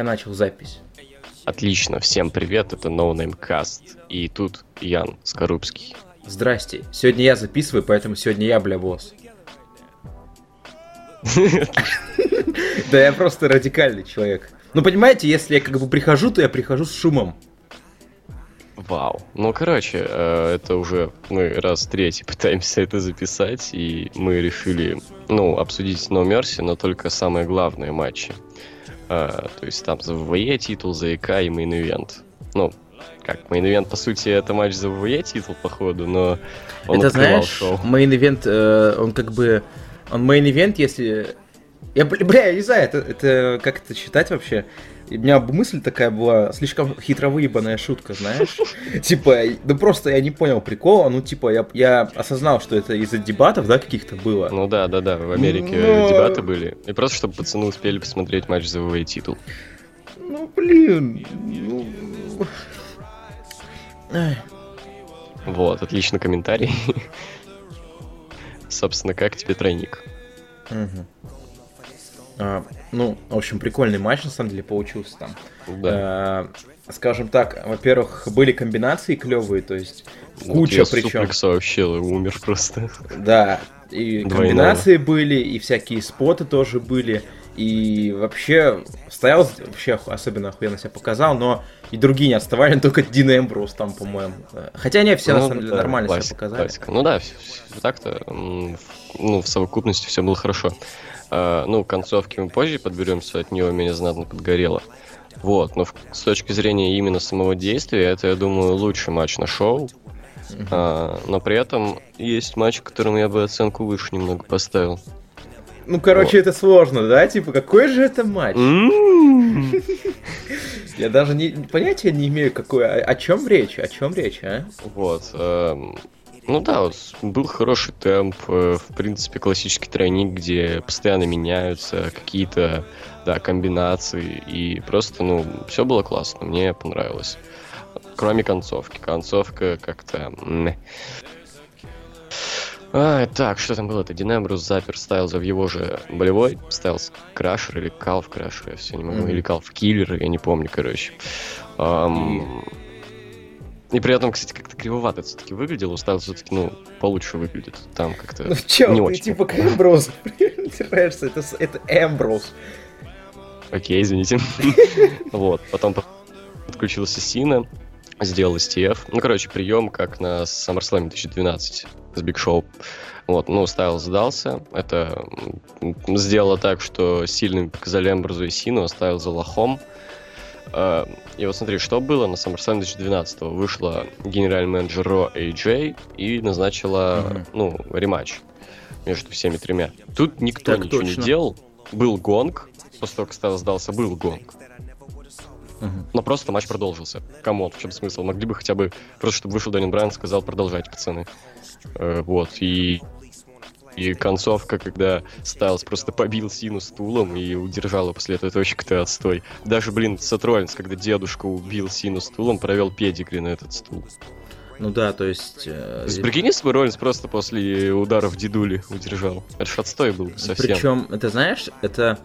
Я начал запись. Отлично, всем привет, это No Name Cast. И тут Ян Скорубский. Здрасте. Сегодня я записываю, поэтому сегодня я, бля, босс. Да я просто радикальный человек. Ну, понимаете, если я как бы прихожу, то я прихожу с шумом. Вау. Ну, короче, э, это уже мы раз третий пытаемся это записать, и мы решили, ну, обсудить No Mercy, но только самые главные матчи. Э, то есть там за WWE титул, за IC и main event. Ну, как main event, по сути, это матч за WWE титул, походу, но он это знаешь, шоу. main event, э, он как бы... Он main event, если... Я, бля, бля, я не знаю, это, это как это считать вообще? И У меня мысль такая была, слишком хитро выебанная шутка, знаешь? Типа, ну просто я не понял прикола, ну типа, я, я осознал, что это из-за дебатов, да, каких-то было. Ну да, да, да, в Америке Но- дебаты были. И просто, чтобы пацаны успели посмотреть матч за ВВЕ титул. Ну, блин, ну... Вот, отличный комментарий. Собственно, как тебе тройник? Мгм. А, ну, в общем, прикольный матч, на самом деле, получился там. Да. Э, скажем так, во-первых, были комбинации клевые, то есть Вот куча я причем. суплекса вообще умер просто. Да, и Двойного. комбинации были, и всякие споты тоже были, и вообще стоял вообще особенно охуенно себя показал, но и другие не отставали, только Дин Эмброуз там, по-моему. Хотя они все на Ну, самом деле да, нормально себя классика, показали. классика. Ну да, так-то, ну, в совокупности все было хорошо. А, ну, концовки мы позже подберемся, от него меня знатно подгорело. Вот, но в- с точки зрения именно самого действия, это, я думаю, лучший матч на шоу. Мгм. А, но при этом есть матч, которому я бы оценку выше немного поставил. Ну, короче, это сложно, да? Типа, какой же это матч? М. Я даже не, понятия не имею, какой, о, о чем речь, о чем речь, а? Вот. эм, Ну да, вот был хороший темп, э, в принципе, классический тройник, где постоянно меняются какие-то, да, комбинации, и просто, ну, все было классно, мне понравилось. Кроме концовки. Концовка как-то... А, так, что там было-то? Динамбрус запер Стайлза в его же болевой. Стайлз Крашер или Калф Крашер, я все не могу. Мгм. Или Калф Киллер, я не помню, короче. Ам, И при этом, кстати, как-то кривовато все-таки выглядел. У все-таки, ну, получше выглядит. Там как-то... Ну, чё, не ты очень. типа к Эмброузу придираешься, это, это Эмброуз. Окей, извините. Вот, потом подключился Сина, сделал STF. Ну, короче, прием, как на SummerSlam 2012 с Биг Шоу. Вот, ну, Стайл сдался. Это сделало так, что сильными показали Эмброзу и Сину, оставил за лохом. А, И вот смотри, что было на SummerSlam 2012 Вышла генеральный менеджер Ро AJ и назначила, Мгм. ну, рематч между всеми тремя. Тут никто Так ничего точно. не делал. Был гонг, после того, как Стайл сдался, был гонг. Но просто матч продолжился. Come on, в чем смысл? Могли бы хотя бы просто, чтобы вышел Дэниел Брайан, сказал продолжать, пацаны. Э, вот, и... И концовка, когда Стайлз просто побил Сину стулом и удержал его после этого, это вообще какой-то отстой. Даже, блин, Сет Роллинс, когда дедушка убил Сину стулом, провел педигри на этот стул. Ну да, то есть... э, есть, прикинь, бы Роллинс просто после ударов дедули удержал. Это ж отстой был бы совсем. Причем, это знаешь, это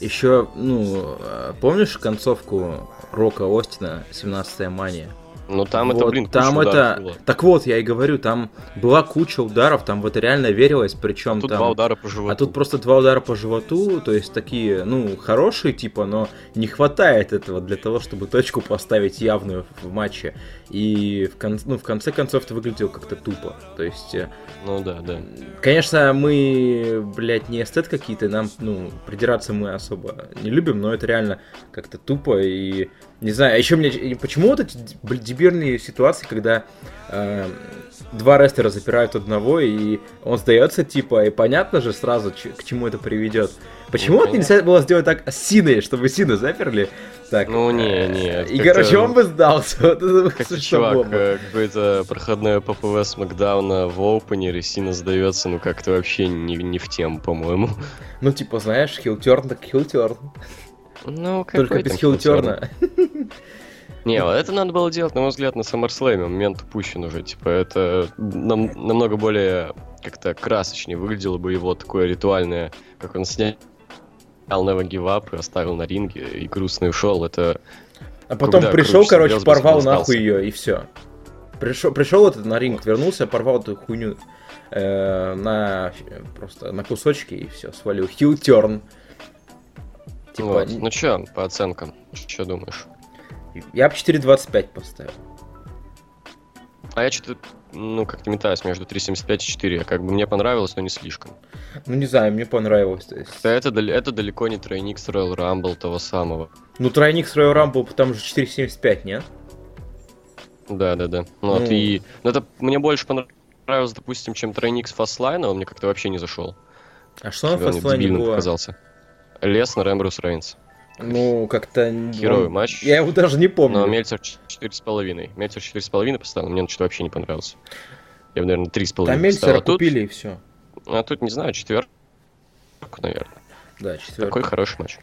еще, ну, э, помнишь концовку Рока Остина, 17-я мания? Ну там это, Вот блин, куча там это... было. Так вот, я и говорю, там была куча ударов, там в это реально верилось, причем Тут там... два удара по животу. А тут просто два удара по животу, то есть такие, ну, хорошие типа, но не хватает этого для того, чтобы точку поставить явную в матче. И в, кон- ну, в конце концов это выглядело как-то тупо. То есть, э, Ну да, да. конечно, мы, блядь, не эстет какие-то, нам, ну, придираться мы особо не любим, но это реально как-то тупо и не знаю, а еще мне почему вот эти дебильные ситуации, когда э, два рестлера запирают одного, и он сдается, типа, и понятно же сразу, ч- к чему это приведет. Почему Ну, вот нельзя было сделать так с Синой, чтобы Сину заперли? Так, Ну, не, э, не, И, короче, он бы сдался. Вот Как чувак, э, какое-то проходное ППВ с Макдауна в опенере, Сина сдается, ну как-то вообще не, не в тему, по-моему. Ну, типа, знаешь, хилтерн так хилтерн. Ну, Только какой без там хилтерна. Не, вот это надо было делать, на мой взгляд, на SummerSlam. Момент упущен уже. Типа, это нам- намного более как-то красочнее выглядело бы его такое ритуальное, как он снять Never Give Up и оставил на ринге и грустно ушел. Это А потом Когда пришел, крутишься, короче, порвал нахуй ее, и все. Пришел, пришел этот на ринг, вернулся, порвал эту хуйню э, на просто на кусочки и все, свалил. Хил терн. Типа, вот. Ну чё, по оценкам, что думаешь? я бы 4.25 поставил. А я что-то, ну, как-то метаюсь между 3.75 и 4. Как бы мне понравилось, но не слишком. Ну, не знаю, мне понравилось. То есть. Это, это далеко не тройник с Royal Rumble того самого. Ну, тройник с Royal Rumble, там же 4.75, нет? Да, да, да. Ну, вот Ну. и... ну, это мне больше понравилось, допустим, чем тройник с Фастлайна, он мне как-то вообще не зашел. А что на фастлайне было? показался. Леснер, Эмбрус Рейнс. Ну, как-то... Херовый он- матч. Я его даже не помню. Но Мельцер 4,5. Мельцер 4,5 поставил, мне он что-то вообще не понравился. Я бы, наверное, 3,5 Там. Мельцера А тут, купили и все. а тут, не знаю, четверку, наверное. Да, четвертый. Такой хороший матч.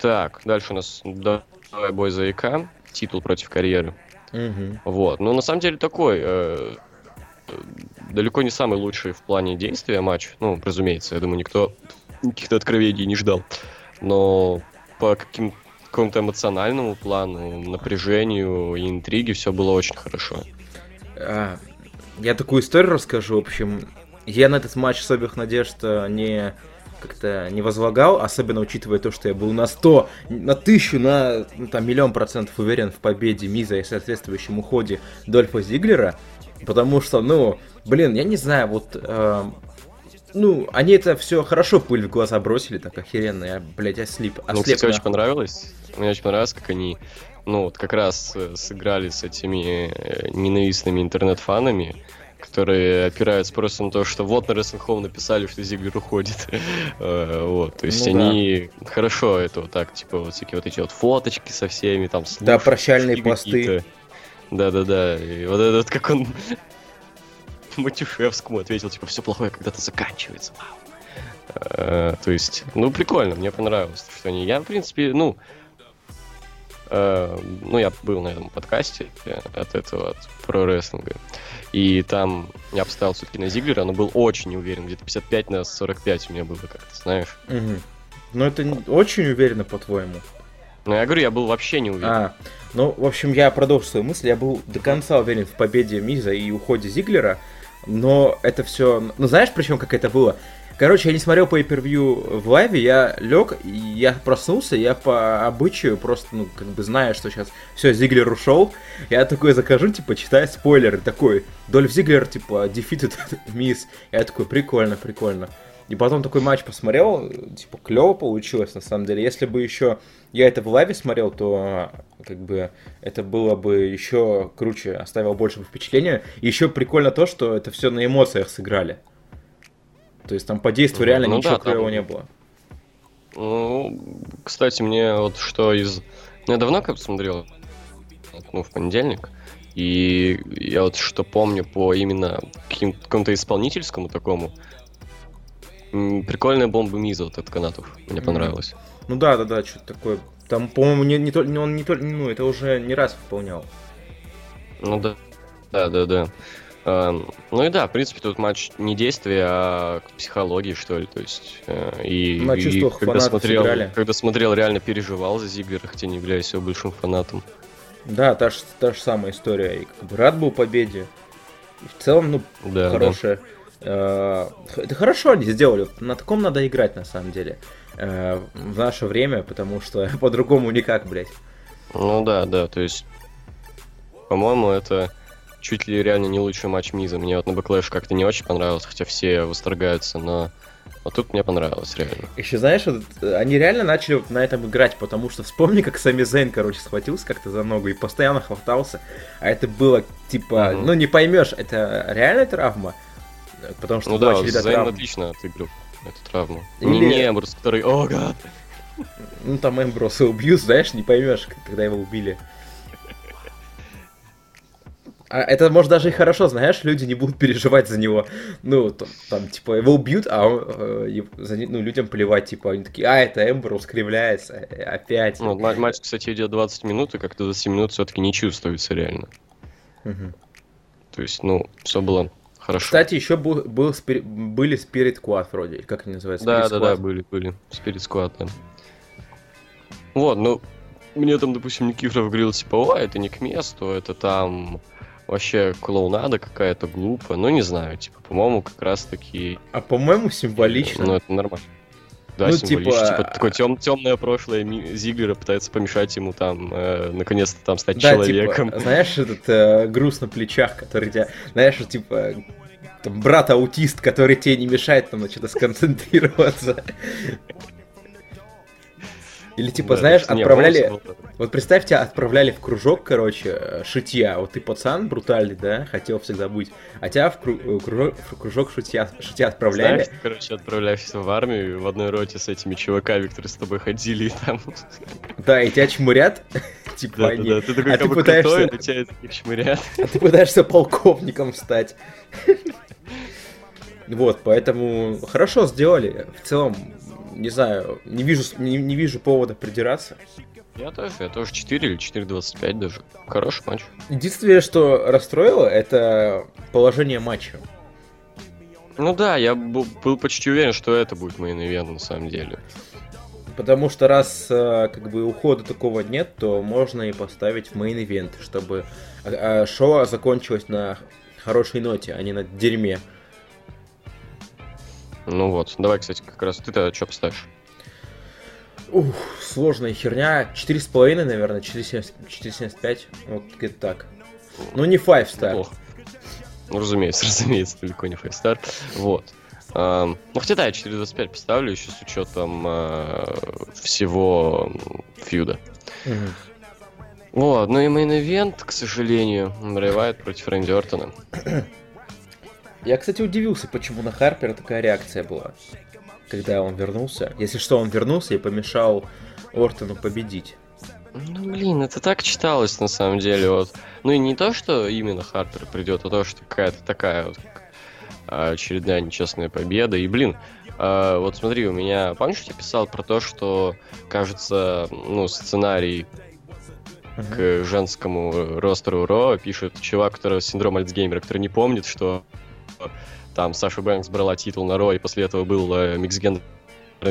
Так, дальше у нас давай бой за ИК. Титул против карьеры. Мгм. Вот. Ну, на самом деле, такой э, э, далеко не самый лучший в плане действия матч. Ну, разумеется, я думаю, никто каких-то откровений не ждал. Но по каким какому-то эмоциональному плану, напряжению и интриге все было очень хорошо. А, я такую историю расскажу. В общем, я на этот матч особых надежд э, не как-то не возлагал, особенно учитывая то, что я был на 100, на 1000, на ну, там, миллион процентов уверен в победе Миза и соответствующем уходе Дольфа Зиглера, потому что, ну, блин, я не знаю, вот, э, ну, они это все хорошо пыль в глаза бросили, так охеренно, я, блядь, ослип, Мне, ослеп кстати, очень понравилось. Мне очень понравилось, как они, ну, вот как раз э, сыграли с этими э, ненавистными интернет-фанами, которые опираются просто на то, что вот на Wrestling Home написали, что Зиглер уходит. Э, Вот, то есть Ну да. они хорошо это вот так, типа, вот всякие вот эти вот фоточки со всеми, там, Да, слушки прощальные посты. Да-да-да, и вот этот, как он Матюшевскому ответил, типа, все плохое когда-то заканчивается. Вау. Э, То есть, ну, прикольно, мне понравилось, что они... Я, в принципе, ну... э, Ну, я был на этом подкасте э, от этого, от про рестлинга. И там я поставил все-таки на Зиглера, но был очень уверен. Где-то 55 на 45 у меня было как-то, знаешь. Мгм. Ну, это не- очень уверенно, по-твоему. Но я говорю, я был вообще не уверен. А, ну, в общем, я продолжу свою мысль. Я был до конца уверен в победе Миза и уходе Зиглера, но это все... Ну, знаешь, причем как это было? Короче, я не смотрел по per в лайве, я лег, я проснулся, я по обычаю просто, ну, как бы зная, что сейчас все, Зиглер ушел, я такой захожу, типа, читаю спойлеры, такой, Дольф Зиглер, типа, defeated Миз. Я такой, прикольно, прикольно. И потом такой матч посмотрел, типа, клево получилось, на самом деле. Если бы еще я это в лайве смотрел, то как бы это было бы еще круче, оставило больше впечатления. И еще прикольно то, что это все на эмоциях сыграли. То есть там по действию Ну, реально ну ничего да, там- клевого не было. Ну, кстати, мне вот что из... Ну, я давно как смотрел, ну, в понедельник, и я вот что помню по именно каким- какому-то исполнительскому такому, прикольная бомба Миза вот от канатов, мне понравилось. Ну да, да, да, что-то такое. Там, по-моему, не, не, то- не- он не только, ну, это уже не раз выполнял. Ну да, да, да, да. Эм, ну и да, в принципе, тут матч не действия, а психологии, что ли, то есть... э, и, На и чувствах когда фанатов смотрел, сыграли. когда смотрел, реально переживал за Зиглера, хотя не являюсь его большим фанатом. Да, та же, та же самая история. И как бы рад был победе. И в целом, ну, Да, да. хорошая. Х- Это хорошо они сделали. На таком надо играть, на самом деле. э, В наше время, потому что по-другому никак, блядь. Ну да, да, то есть, по-моему, это чуть ли реально не лучший матч Миза. Мне вот на Backlash как-то не очень понравилось, хотя все восторгаются, но вот тут мне понравилось, реально. Еще знаешь, вот, э, они реально начали вот на этом играть, потому что вспомни, как Сами Зейн, короче, схватился как-то за ногу и постоянно хватался. А это было типа, Мгм. ну не поймешь, это реальная травма. Потому что Ну да, Зейн отлично отыграл эту травму. Или- Не, не Эмбрус, который, о, гад! Ну там Эмброса убьют, знаешь, не поймешь, когда его убили. А это может даже и хорошо, знаешь, люди не будут переживать за него. Ну, там, там, типа, его убьют, а он, э, за ну, людям плевать, типа, они такие, а, это Эмброс кривляется, э, опять. Ну, ма- матч, кстати, идет 20 минут, и как-то 20 минут все-таки не чувствуется реально. Мгм. То есть, ну, все было хорошо. Кстати, еще был, был спир... были Spirit Quad вроде, как они называются? Да, Spirit да, да, Squad. были, были. Spirit Squad, да. Вот, ну, мне там, допустим, Никифоров говорил, типа, о, это не к месту, это там вообще клоунада какая-то глупая. Ну, не знаю, типа, по-моему, как раз-таки... А по-моему, символично. Ну, это нормально. Да, Ну, символично. типа- Типа, такое тем, темное прошлое Зиглера пытается помешать ему там, э, наконец-то там стать Да, человеком. типа, знаешь, этот э, груз на плечах, который тебя, знаешь, типа, там, брат-аутист, который тебе не мешает там на что-то сконцентрироваться. Или, типа, Да, знаешь, отправляли... волосы Вот представь, тебя отправляли в кружок, короче, э, шитья. Вот ты пацан брутальный, да, хотел всегда быть. А тебя в, кру- э, кружок, в кружок шитья, шитья отправляли. Знаешь, ты, короче, отправляешься в армию в одной роте с этими чуваками, которые с тобой ходили и там. Да, и тебя чмурят. типа они. да, ты такой а как бы пытаешься- крутой, тебя шмырят. А ты пытаешься полковником стать. Вот, поэтому хорошо сделали. В целом, не знаю, не вижу, не, не вижу повода придираться. Я тоже, я тоже 4 или 4.25 даже. Хороший матч. Единственное, что расстроило, это положение матча. Ну да, я был почти уверен, что это будет main event на самом деле. Потому что раз э, как бы ухода такого нет, то можно и поставить в main event, чтобы а, а, шоу закончилось на хорошей ноте, а не на дерьме. Ну вот, давай, кстати, как раз ты-то что поставишь? Ух, сложная херня. 4,5, наверное, 4,70 4,75. Вот где-то так. Ну, не 5 star. Неплохо. Ну, разумеется, разумеется, далеко не five star. Вот. Ам, ну, хотя да, я 4.25 поставлю, еще с учетом а, всего м, feud а. Мгм. Вот, ну и main event, к сожалению, Брэй против Рэнди Ортона. Я, кстати, удивился, почему на Харпера такая реакция была, когда он вернулся. Если что, он вернулся и помешал Ортону победить. Ну, блин, это так читалось, на самом деле, вот. Ну и не то, что именно Харпер придет, а то, что какая-то такая вот а, очередная нечестная победа. И, блин, а, вот смотри, у меня, помнишь, я писал про то, что, кажется, ну, сценарий к женскому э, ростеру Ро пишет чувак, который синдром Альцгеймера, который не помнит, что там Саша Бэнкс брала титул на Ро, и после этого был э, миксгендерный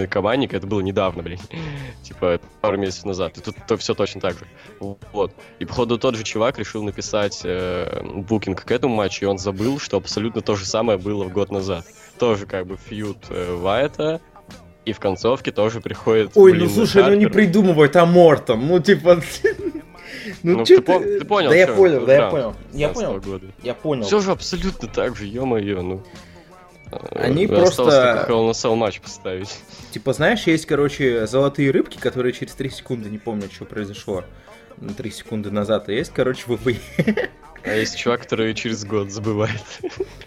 командник, это было недавно, блин, типа пару месяцев назад, и тут то все точно так же. Вот. И походу тот же чувак решил написать э, букинг к этому матчу, и он забыл, что абсолютно то же самое было в год назад. Тоже как бы фьюд э, Вайта, и в концовке тоже приходит... Ой, блин, ну слушай, ну не Харпер. придумывай там Мортом. Ну, типа. Ну, чё ты пом- ты понял, Да я понял, да я понял. Я 15 понял. года. Я понял. Все же абсолютно так же, ё-моё, ну. Они Э, осталось просто- только Hell Cell матч поставить. Типа, знаешь, есть, короче, золотые рыбки, которые через 3 секунды не помнят, что произошло. 3 секунды назад. А есть, короче, ВВЕ. А есть чувак, который через год забывает.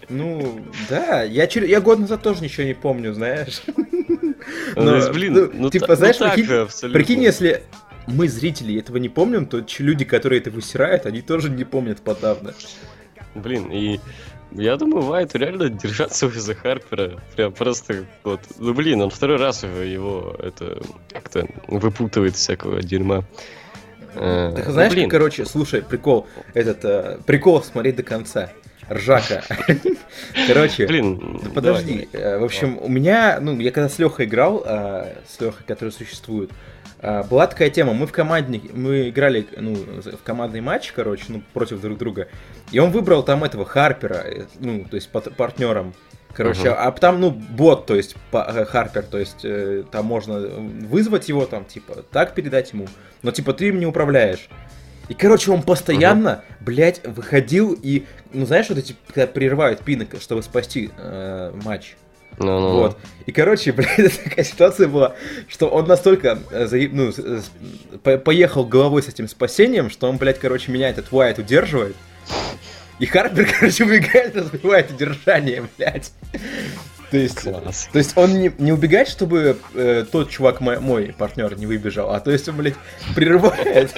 Ну, да, я, чер- я год назад тоже ничего не помню, знаешь. Ну, Но, есть, блин, ну, ну, типа, та- ну, знаешь, так прикинь- же абсолютно. Прикинь, если мы, зрители, этого не помним, то люди, которые это высирают, они тоже не помнят подавно. Блин, и я думаю, Вайту реально держаться за Харпера. Прям просто вот. Ну блин, он второй раз его это как-то выпутывает из всякого дерьма. Э, Так ну, знаешь, блин, как, короче, слушай, прикол, этот, э, прикол смотреть до конца. Ржака. Короче, блин, да подожди. э, В общем, у меня, ну, я когда с Лехой играл, а, с Лехой, который существует, а, была такая тема, мы в команде, мы играли, ну, в командный матч, короче, ну, против друг друга, и он выбрал там этого Харпера, э, ну, то есть пат- партнером, короче, Мгм. а там, ну, бот, то есть э, Харпер, то есть э, там можно вызвать его, там, типа, так передать ему, но, типа, ты им не управляешь. И, короче, он постоянно, блядь, выходил и, ну, знаешь, вот эти, когда прерывают пинок, чтобы спасти э, матч. Ну, ну, Вот. И, короче, блядь, такая ситуация была, что он настолько э, ну, поехал головой с этим спасением, что он, блядь, короче, меня этот Уайт удерживает. И Харпер, короче, убегает, разбивает удержание, блядь. То есть, Класс. то есть он не, не убегает, чтобы э, тот чувак, мой, мой партнер, не выбежал, а то есть он, блядь, прерывает.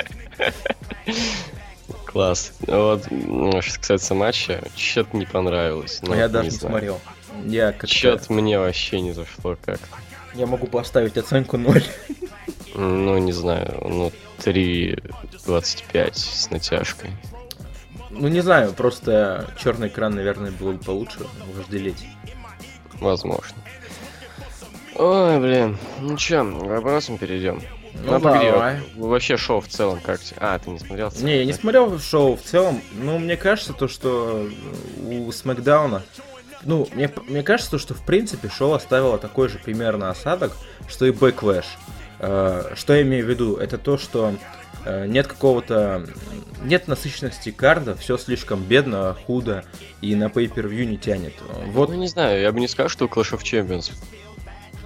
Класс. Вот, что касается матча, что-то не понравилось. Ну, А я даже не знаю. смотрел. Я как Чё-то мне вообще не зашло как-то. я могу поставить оценку 0. Ну, не знаю, ну, 3.25 с натяжкой. Ну, не знаю, просто черный экран, наверное, было бы получше вожделеть. Возможно. Ой, блин. Ну чё, к вопросам перейдем. Ну, давай. Вообще шоу в целом как? А, ты не смотрел? Не, я не смотрел шоу в целом. Ну, мне кажется, то, что у Смакдауна... Ну, мне, мне кажется, то, что в принципе шоу оставило такой же примерно осадок, что и Backlash. Э, что я имею в виду? Это то, что э, нет какого-то... Нет насыщенности карда, все слишком бедно, худо, и на pay-per-view не тянет. Вот. Ну, не знаю, я бы не сказал, что Clash of Champions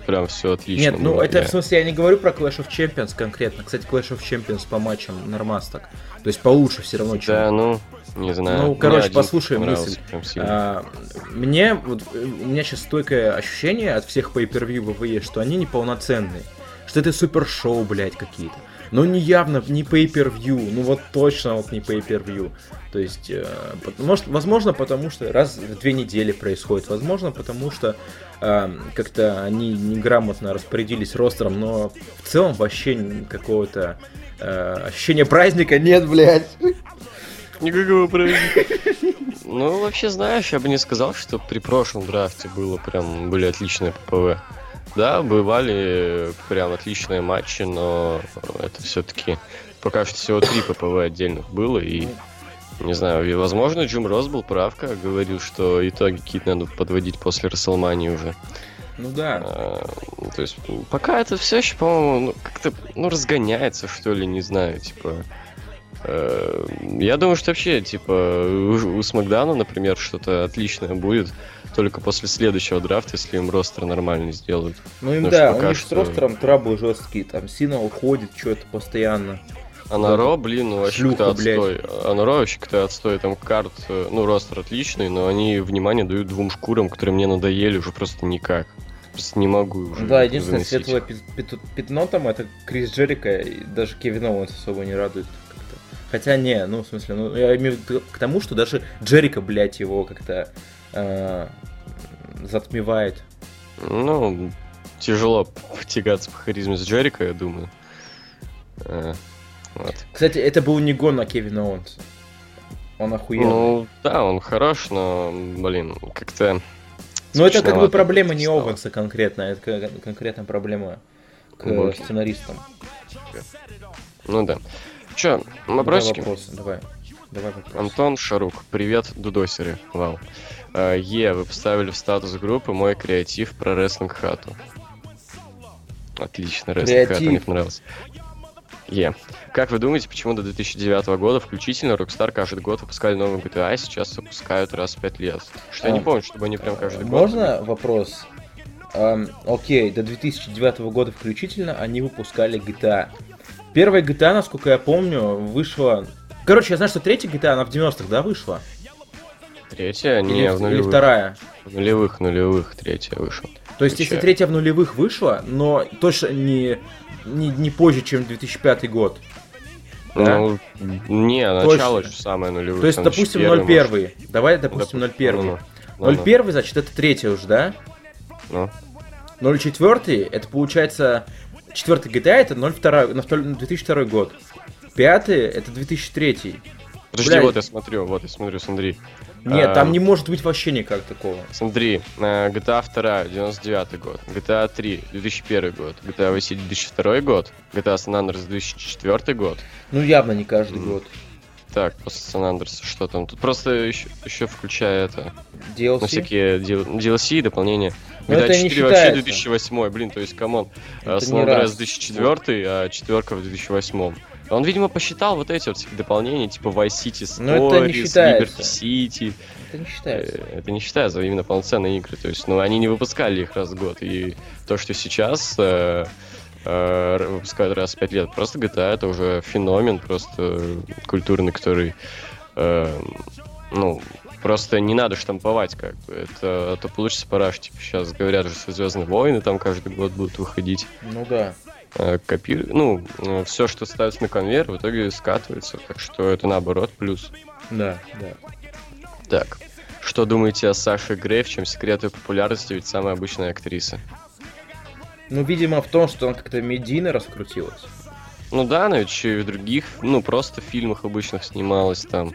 прям все отлично. Нет, ну это в смысле я не говорю про Clash of Champions конкретно. Кстати, Clash of Champions по матчам нормас так. То есть получше все равно, чем... Да, ну, не знаю. Ну, короче, послушай мысль. А, мне, вот, у меня сейчас стойкое ощущение от всех pay-per-view WWE, что они неполноценные. Что это супер шоу, блядь, какие-то. Но не явно, не pay-per-view, ну вот точно вот не pay-per-view. То есть, э, может, возможно, потому что раз в две недели происходит, возможно, потому что э, как-то они неграмотно распорядились ростером, но в целом вообще какого-то э, ощущения праздника нет, блядь. Никакого праздника. Ну, вообще, знаешь, я бы не сказал, что при прошлом драфте было прям были отличные ППВ. Да, бывали прям отличные матчи, но это все-таки пока что всего три ППВ отдельных было, и не знаю, возможно, Джим Росс был прав, как говорил, что итоги какие-то надо подводить после Расселмании уже. Ну да. А, то есть, пока это все еще, по-моему, ну, как-то, ну, разгоняется, что ли, не знаю, типа. Э, я думаю, что вообще, типа, у, у Смакдана, например, что-то отличное будет только после следующего драфта, если им ростер нормально сделают. Ну им да, у них что... с ростером траблы жесткие, там Сина уходит что-то постоянно. А на Ро, блин, ну вообще Шлюха, отстой. А на Ро вообще кто отстой. Там карт, э, ну, ростер отличный, но они внимание дают двум шкурам, которые мне надоели уже просто никак. Просто не могу уже. Да, единственное заносить. светлое пятно там это Крис Джерика, и даже Кевин Оуэнс особо не радует. Хотя не, ну, в смысле, ну, я имею в виду к тому, что даже Джерика, блядь, его как-то э, затмевает. Ну, тяжело потягаться по харизме с Джерика, я думаю. Э, вот. Кстати, это был не гон на Кевина Оуэнса. Он охуенный. Ну, да, он хорош, но, блин, как-то... Ну, это как бы проблема не Оуэнса конкретно, это конкретно проблема к ну, сценаристам. Ну да. Че, вопросики? Давай вопросы, давай. Давай вопрос. Антон Шарук, привет, дудосеры. Вау. Е, вы поставили в статус группы мой креатив про рестлинг хату. Отлично, рестлинг хата, мне понравился. Е. Как вы думаете, почему до 2009 года включительно Rockstar каждый год выпускали новый GTA, а сейчас выпускают раз в 5 лет? Что а, я не а, помню, чтобы они прям каждый год... Можно вопрос? Um, окей, до 2009 года включительно они выпускали GTA. Первая GTA, насколько я помню, вышла... Короче, я знаю, что третья GTA, она в 90-х, да, вышла? Третья? Не, или, в нулевых. Или вторая? В нулевых, нулевых третья вышла. То есть, если третья в нулевых вышла, но точно не, не, не позже, чем 2005 год. Да? Ну, не, начало же самое нулевое. То есть, допустим, 01. Может. Давай, допустим, 01. Ну, ну, 01, ну. значит, это третья уже, да? Ну. 04, это получается... Четвертый GTA это 02, 2002 год. Пятый это 2003. Подожди, Блядь. вот я смотрю, вот я смотрю, смотри. Нет, там не может быть вообще никак такого. Смотри, GTA 2 99 год, GTA 3 2001 год, GTA Vice 2002 год, GTA San Andreas 2004 год. Ну явно не каждый год. Так, после San Andreas, что там? Тут просто еще, еще включая это... DLC? Ну, всякие DLC, дополнения. GTA 4 вообще 2008, блин, то есть, come on. San Andreas 2004, а четверка в 2008. Он, видимо, посчитал вот эти вот дополнения, типа Vice City Stories, Liberty City. Это не считается. Э, это не считается именно полноценные игры. То есть, ну, они не выпускали их раз в год. И то, что сейчас э, э, выпускают раз в пять лет, просто GTA это уже феномен, просто культурный, который, э, ну, просто не надо штамповать как бы. Это, это получится параш. Типа сейчас говорят, что Звездные войны там каждый год будут выходить. Ну да. Э, копирует, ну, э, все, что ставится на конвейер, в итоге скатывается. Так что это наоборот плюс. Да, да. Так. Что думаете о Саше Грей, в чем секрет ее популярности, ведь самая обычная актриса? Ну, видимо, в том, что она как-то медийно раскрутилась. Ну да, она еще и в других, ну, просто фильмах обычных снималась там.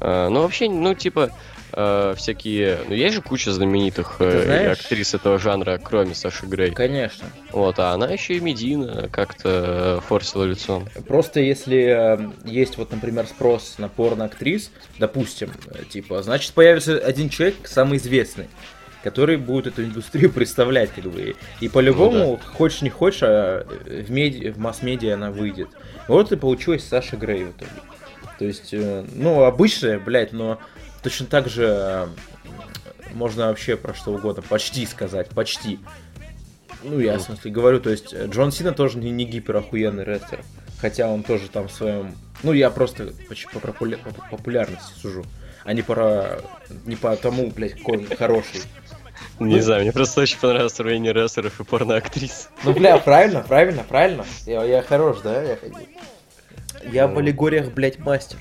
А, ну, вообще, ну, типа, э, всякие... Ну, есть же куча знаменитых э, знаешь- актрис этого жанра, кроме Саши Грей. Конечно. Вот, а она еще и Медина как-то форсила лицом. Просто если э, есть вот, например, спрос на порно-актрис, допустим, типа, значит появится один человек, самый известный, который будет эту индустрию представлять, как бы. И по-любому, хочешь не хочешь, а в, меди- в масс-медиа она выйдет. Вот и получилась Саша Грей в итоге. То есть, ну, обычная, блядь, но точно так же э, можно вообще про что угодно почти сказать, почти. Ну, я в смысле говорю, то есть э, Джон Сина тоже не, не гиперохуенный рестлер. Хотя он тоже там в своем... Ну, я просто по, популя- по популярности сужу. А не по, не по тому, блядь, какой он хороший. Не знаю, мне просто очень понравилось сравнение рестлеров и порноактрис. Ну, бля, правильно, правильно, правильно. Я, я хорош, да? Я, я в Ну. аллегориях, блядь, мастер.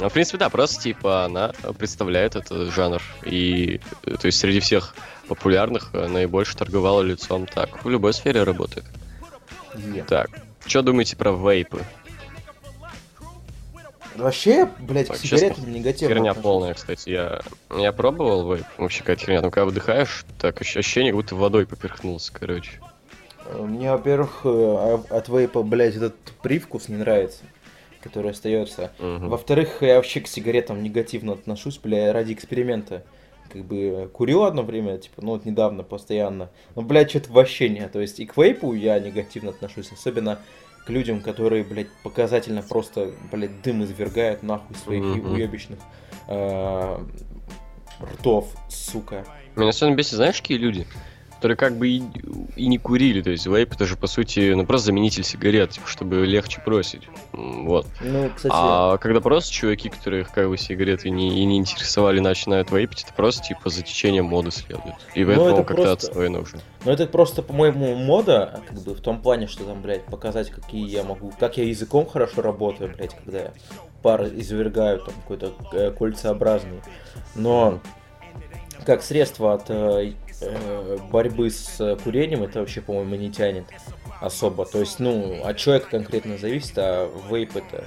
Ну, в принципе, да, просто, типа, она представляет этот жанр. И, э, то есть, среди всех популярных э, наибольше торговала лицом. Так, в любой сфере работает. Так, что думаете про вейпы? Вообще, блядь, к Вообще, сигаретам негативно. Херня отношусь. полная, кстати. Я, я пробовал вейп. Вообще какая-то херня. Ну, когда выдыхаешь, так ощ- ощущение, как будто водой поперхнулся, короче. Мне, во-первых, э, а- от вейпа, блядь, этот привкус не нравится, который остается. Мгм. Во-вторых, я вообще к сигаретам негативно отношусь, бля, ради эксперимента. Как бы курил одно время, типа, ну вот недавно постоянно. Но, блядь, что-то вообще не. То есть и к вейпу я негативно отношусь, особенно к людям, которые, блядь, показательно просто, блядь, дым извергают нахуй своих Мгм. уебищных э, ртов, сука. Меня особенно бесит, знаешь, какие люди? Которые как бы и, и не курили. То есть вейп это же, по сути, ну просто заменитель сигарет, типа, чтобы легче бросить. Вот. Ну, кстати, А когда просто чуваки, которых как бы сигареты не, и не интересовали, начинают вейпить, это просто типа за течением моды следует. И в Ну, этом это как-то просто- отстойно уже. Ну это просто, по-моему, мода, как бы в том плане, что там, блядь, показать, какие я могу, как я языком хорошо работаю, блядь, когда я пар извергаю там какой-то э, кольцеобразный. Но как средство от э, э, борьбы с э, курением это вообще, по-моему, не тянет особо. То есть, ну, от человека конкретно зависит, а вейп это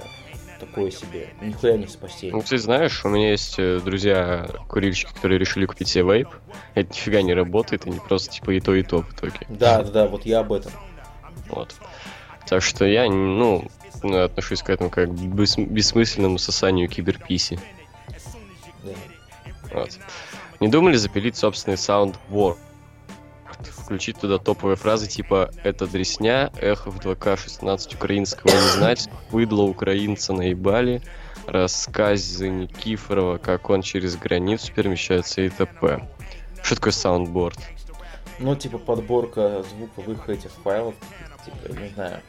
такое себе, нихуя не спасение. Ну, кстати, знаешь, у меня есть э, друзья курильщики, которые решили купить себе вейп. Это нифига не работает, они просто типа и то, и то в итоге. Да, да, да, вот я об этом. Вот. Так что я, ну, отношусь к этому как к бессм- бессмысленному сосанию киберписи. Да. Вот. Не думали запилить собственный soundboard? Включить туда топовые фразы типа «Это дресня», «Эхо в 2К16 украинского не знать», «Выдло украинца наебали», рассказы Никифорова, как он через границу перемещается и т.п. Что такое soundboard? Ну, типа подборка звуковых этих файлов, типа, не знаю.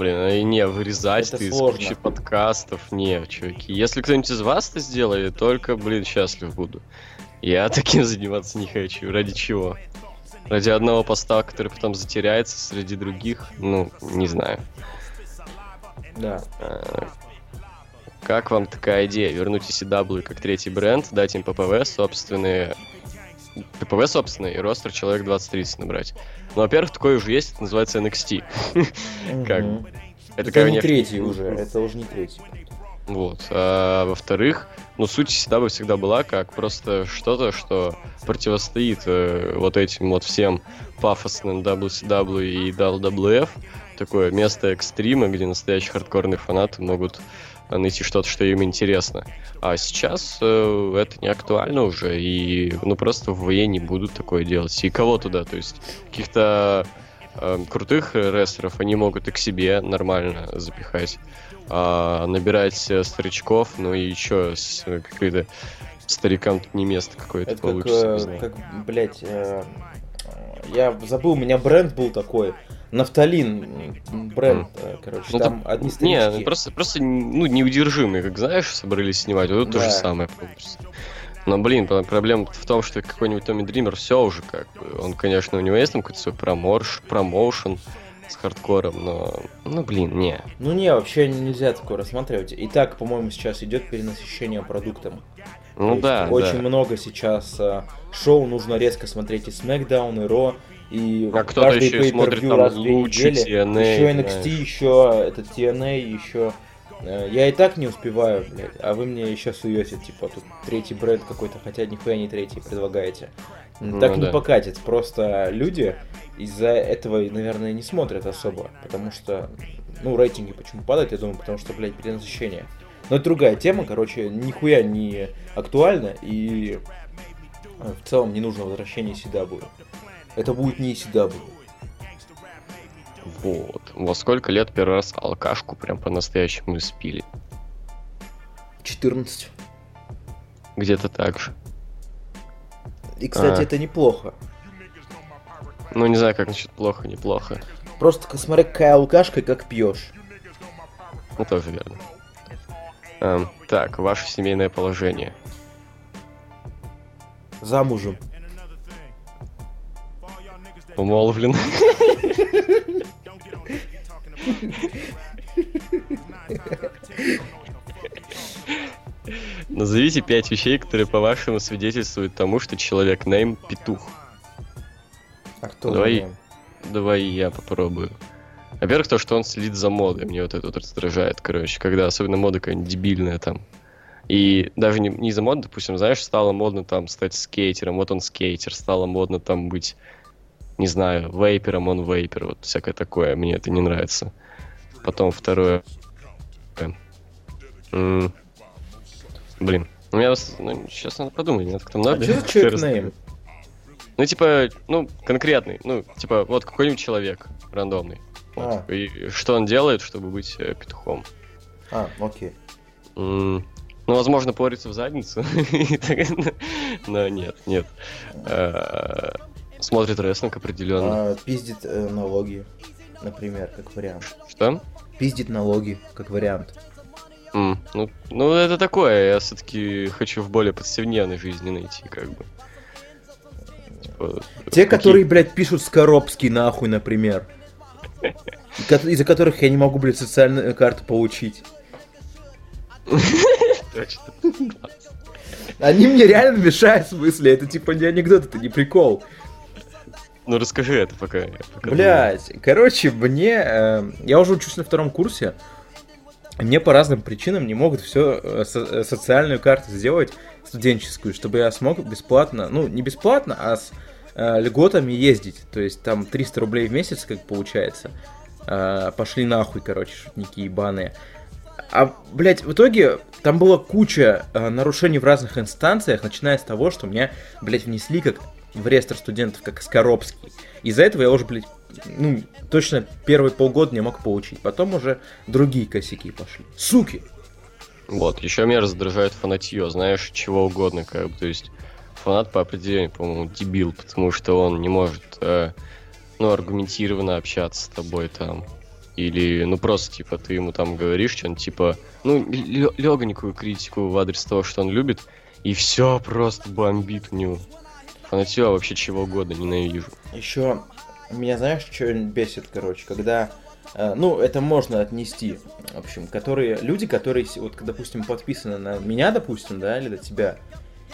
Блин, а и не, вырезать Это из сложно. кучи подкастов, не, чуваки. Если кто-нибудь из вас это сделает, только, блин, счастлив буду. Я таким заниматься не хочу. Ради чего? Ради одного поста, который потом затеряется среди других? Ну, не знаю. Да. А, Как вам такая идея? Вернуть ECW как третий бренд, дать им ППВ собственные... ППВ собственные и ростер человек 20-30 набрать. Ну, во-первых, такое уже есть, это называется NXT. Как? Это, не третий уже, это уже не третий. Вот. А во-вторых, ну, суть всегда бы всегда была как просто что-то, что противостоит э, вот этим вот всем пафосным WCW и WWF. Такое место экстрима, где настоящие хардкорные фанаты могут найти что-то, что им интересно. А сейчас э, это не актуально уже, и ну просто в ВЕ не будут такое делать. И кого туда? То есть каких-то э, крутых рестлеров они могут и к себе нормально запихать а, набирать э, старичков, ну и еще с э, какой-то старикам тут не место какое-то Это как, получится. не э, как, блядь, э, я забыл, у меня бренд был такой, Нафталин бренд, э, короче, Ну, там одни Не, старички. ну, просто, просто ну, неудержимые, как знаешь, собрались снимать, вот тут то же Да. самое получится. Но, блин, про- проблема в том, что какой-нибудь Томми Дример все уже как бы. Он, конечно, у него есть там какой-то свой проморш, промоушен с хардкором, но, ну, блин, не. Ну не, вообще нельзя такое рассматривать. И так, по-моему, сейчас идет перенасыщение продуктом. То Ну есть да, Очень да. много сейчас э, шоу нужно резко смотреть и SmackDown, и Raw, и А кто-то еще смотрит там раз лучше. TNA, еще NXT, знаешь. еще этот TNA, еще Э, Я и так не успеваю, блядь, а вы мне еще суете, типа, тут третий бренд какой-то, хотя нихуя не третий предлагаете. Ну так не да. покатит, просто люди из-за этого, наверное, не смотрят особо, потому что, ну, рейтинги почему падают, я думаю, потому что, блядь, перенасыщение. Но это другая тема, короче, нихуя не актуальна, и э, в целом не нужно возвращение CW. Это будет не CW. Вот. Во сколько лет первый раз алкашку прям по-настоящему испили? 14. Где-то так же. И, кстати, А. это неплохо. Ну, не знаю, как насчет плохо, неплохо. Просто смотри, какая алкашка, как пьешь. Ну, тоже верно. Эм, так, ваше семейное положение. Замужем. Умолвлен. Назовите пять вещей, которые, по-вашему, свидетельствуют тому, что человек нейм петух. А кто Давай. Давай я попробую. Во-первых, то, что он следит за модой. Мне вот это вот раздражает, короче. Когда особенно мода какая-нибудь дебильная там. И даже не, не за мод, допустим, знаешь, стало модно там стать скейтером, вот он скейтер, стало модно там быть, не знаю, вейпером, он вейпер, вот всякое такое, мне это не нравится. Потом второе. М, Блин, у меня вас- ну, сейчас надо подумать, мне как-то А много. что за человек? Ну, типа, ну, конкретный. Ну, типа, вот какой-нибудь человек рандомный. Вот. А. И что он делает, чтобы быть э, петухом? А, окей. М, Ну, возможно, порится в задницу. Но нет, нет. Э, Смотрит рестлинг определенно. А, пиздит э, налоги, например, как вариант. Что? Пиздит налоги, как вариант. М, Ну, ну, это такое. Я все-таки хочу в более повседневной жизни найти, как бы. Типа, Те, какие- которые, блядь, пишут Скоробский нахуй, например. Из-за которых я не могу, блядь, социальную карту получить. Точно. Они мне реально мешают, в смысле, это типа не анекдот, это не прикол. Ну, расскажи это пока. пока Блять, короче, мне... э, я уже учусь на втором курсе. Мне по разным причинам не могут все социальную карту сделать студенческую, чтобы я смог бесплатно, ну, не бесплатно, а с э, льготами ездить. То есть там 300 рублей в месяц, как получается. Э, пошли нахуй, короче, шутники ебаные. А, блядь, в итоге там была куча э, нарушений в разных инстанциях, начиная с того, что меня, блядь, внесли как в реестр студентов, как Скоробский. Из-за этого я уже, блядь, ну, точно первые полгода не мог получить. Потом уже другие косяки пошли. Суки! Вот, еще меня раздражает фанатье, знаешь, чего угодно, как бы, то есть фанат по определению, по-моему, дебил, потому что он не может, э, ну, аргументированно общаться с тобой там, или, ну, просто, типа, ты ему там говоришь что-нибудь, типа, ну, легонькую критику в адрес того, что он любит, и все просто бомбит у него. Фанатье вообще чего угодно ненавижу. Еще меня знаешь, что бесит, короче, когда... э, ну, это можно отнести. В общем, которые... Люди, которые, вот, допустим, подписаны на меня, допустим, да, или на тебя,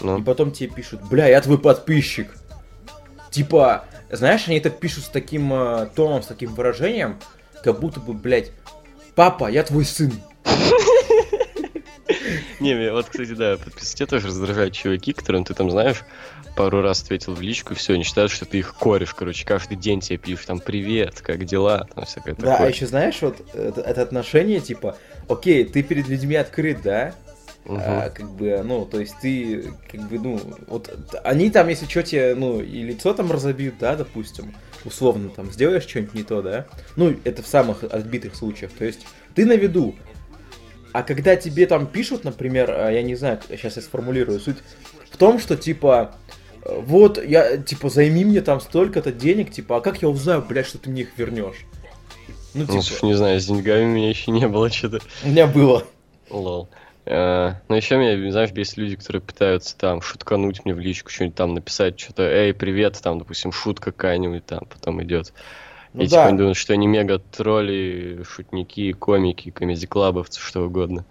и Ну, потом тебе пишут, бля, я твой подписчик. Типа, знаешь, они это пишут с таким э, тоном, с таким выражением, как будто бы, блядь, папа, я твой сын. Не, меня вот, кстати, да, подписывать тебя тоже раздражают чуваки, которым ты там, знаешь, пару раз ответил в личку, и все, они считают, что ты их кореш, короче, каждый день тебе пишут, там, привет, как дела, там, всякое Да, а такое. еще знаешь, вот это, это отношение, типа, окей, ты перед людьми открыт, да? Мгм. А, как бы, ну, то есть ты, как бы, ну, вот они там, если что, тебе, ну, и лицо там разобьют, да, допустим, условно, там, сделаешь что-нибудь не то, да? Ну, это в самых отбитых случаях. То есть ты на виду. А когда тебе там пишут, например, а, я не знаю, сейчас я сформулирую, суть в том, что, типа, э, вот, я, типа, займи мне там столько-то денег, типа, а как я узнаю, блядь, что ты мне их вернешь? Ну, Ну, типа, слушай, не знаю, с деньгами у меня еще не было что-то. у меня было. Лол. Э, Но еще меня, знаешь, бесит люди, которые пытаются там шуткануть мне в личку, что-нибудь там написать, что-то, эй, привет, там, допустим, шутка какая-нибудь там, потом идет. Ну и да. типа они думают, что они мега тролли, шутники, комики, комедий-клабовцы, что угодно.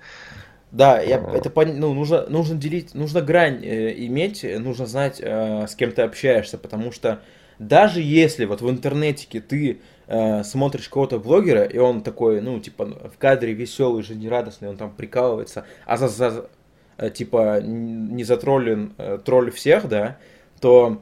Да, я, А. это ну, нужно, нужно делить, нужно грань э, иметь, э, нужно знать, э, с кем ты общаешься, потому что даже если вот в интернетике ты э, смотришь кого-то блогера, и он такой, ну, типа, в кадре веселый, жизнерадостный, он там прикалывается, а за, за э, типа, не затроллен э, тролль всех, да, то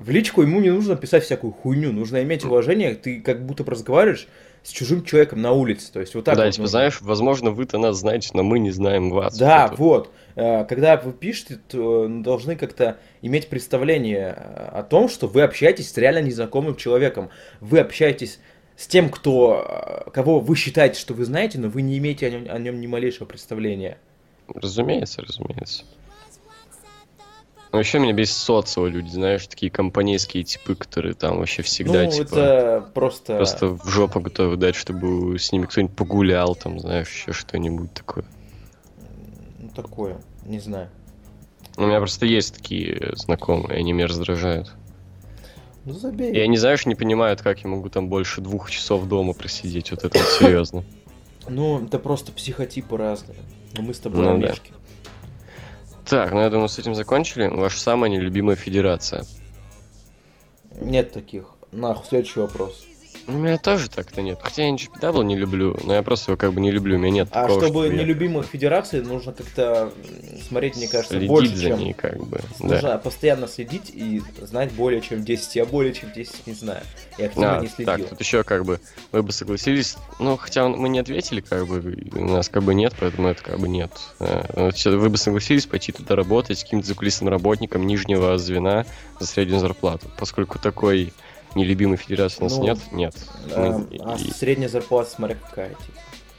в личку ему не нужно писать всякую хуйню, нужно иметь уважение, ты как будто разговариваешь с чужим человеком на улице, то есть вот так Да, вот типа, нужно. знаешь, возможно, вы-то нас знаете, но мы не знаем вас. Да, Вот. Э, Когда вы пишете, то должны как-то иметь представление э, о том, что вы общаетесь с реально незнакомым человеком. Вы общаетесь с тем, кто, э, кого вы считаете, что вы знаете, но вы не имеете о нем, о нем ни малейшего представления. Разумеется, разумеется. Ну, еще меня бесит социо люди, знаешь, такие компанейские типы, которые там вообще всегда, ну, типа, это просто... просто в жопу готовы дать, чтобы с ними кто-нибудь погулял, там, знаешь, еще что-нибудь такое. ну, такое, не знаю. У меня просто есть такие знакомые, они меня раздражают. Ну, забей. И они, знаешь, не понимают, как я могу там больше двух часов дома просидеть, вот это вот серьезно. Ну, это просто психотипы разные. Но мы с тобой Ну, да. Так, ну я думаю, с этим закончили. Ваша самая нелюбимая федерация. Нет таких. Нахуй, следующий вопрос. У меня тоже так-то нет. Хотя я NGPW не люблю, но я просто его как бы не люблю. У меня нет А такого, чтобы что я нелюбимых федераций, нужно как-то смотреть, мне кажется, следить больше, за чем... ней, как бы. Да. Нужно постоянно следить и знать более чем 10. Я более чем 10 не знаю. Я активно А, не следил. так, тут еще как бы вы бы согласились, ну, хотя мы не ответили, как бы, у нас как бы нет, поэтому это как бы нет. Всё, Вы бы согласились пойти туда работать с каким-то закулисным работником нижнего звена за среднюю зарплату, поскольку такой нелюбимой федерации у нас Ну, нет, нет. А, Мы- а и- средняя зарплата, смотря какая. Типа.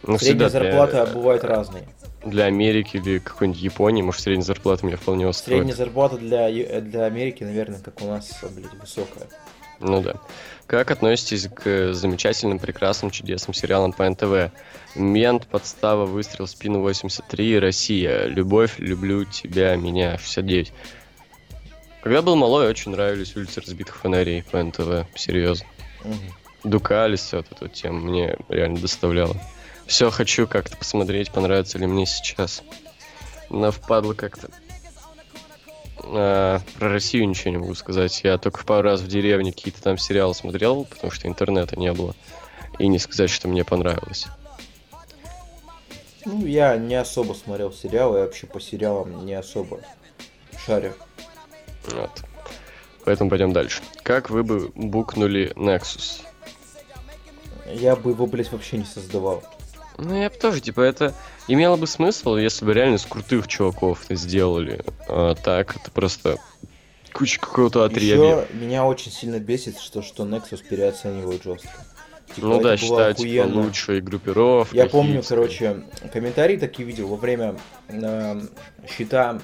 ну, Средняя всегда для- зарплата бывает разные. Для Америки или какой-нибудь Японии, может, средняя зарплата меня вполне устроит. Средняя зарплата для, Е- для Америки, наверное, как у нас, блядь, высокая. Ну да. Как относитесь к замечательным, прекрасным, чудесным сериалам по НТВ? Мент, подстава, выстрел, спину 83, Россия, любовь, люблю тебя, меня, 69. Когда был малой, очень нравились улицы разбитых фонарей по НТВ, серьезно. Мгм. Дукалис, вот эту тему мне реально доставляло. Все хочу как-то посмотреть, понравится ли мне сейчас. Но впадло как-то. А, про Россию ничего не могу сказать. Я только пару раз в деревне какие-то там сериалы смотрел, потому что интернета не было. И не сказать, что мне понравилось. Ну, я не особо смотрел сериалы, я вообще по сериалам не особо шарю. Вот. Поэтому пойдем дальше. Как вы бы букнули Nexus? Я бы его, блядь, вообще не создавал. Ну, я бы тоже, типа, это имело бы смысл, если бы реально с крутых чуваков сделали. А так, это просто куча какого-то отребья. Еще меня очень сильно бесит, что, что Nexus переоценивают жестко. Типа, ну да, было считают, типа, лучшей группировкой. Я помню, короче, комментарии такие видел во время э, щита, м,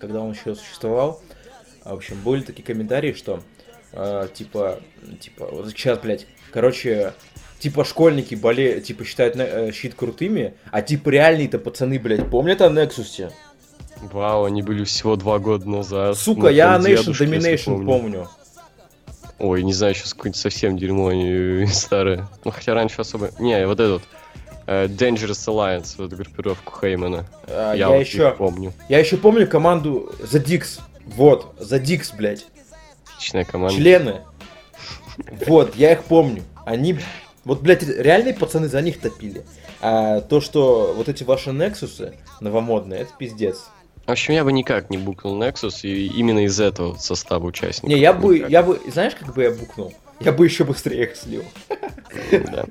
когда он еще существовал. В общем, были такие комментарии, что э, типа, типа, вот сейчас, блядь, короче, типа школьники боле, типа считают э, щит крутыми, а типа реальные-то пацаны, блядь, помнят о Нексусе? Вау, они были всего два года назад. Сука, Ну, я Nation Domination помню. помню. Ой, не знаю, сейчас какое-нибудь совсем дерьмо они старое. Ну, хотя раньше особо... Не, вот этот э, Dangerous Alliance, вот группировку Хеймана. А, я я, вот еще, помню. я еще помню команду The Dix. Вот, The Dix, блядь. Отличная команда. Члены. Вот, я их помню. Они, вот, блядь, реальные пацаны за них топили. А то, что вот эти ваши Нексусы новомодные, это пиздец. В общем, я бы никак не букнул Nexus и именно из этого состава участников. Не, я бы, Никак. я бы, знаешь, как бы я букнул? Я бы еще быстрее их слил. Да.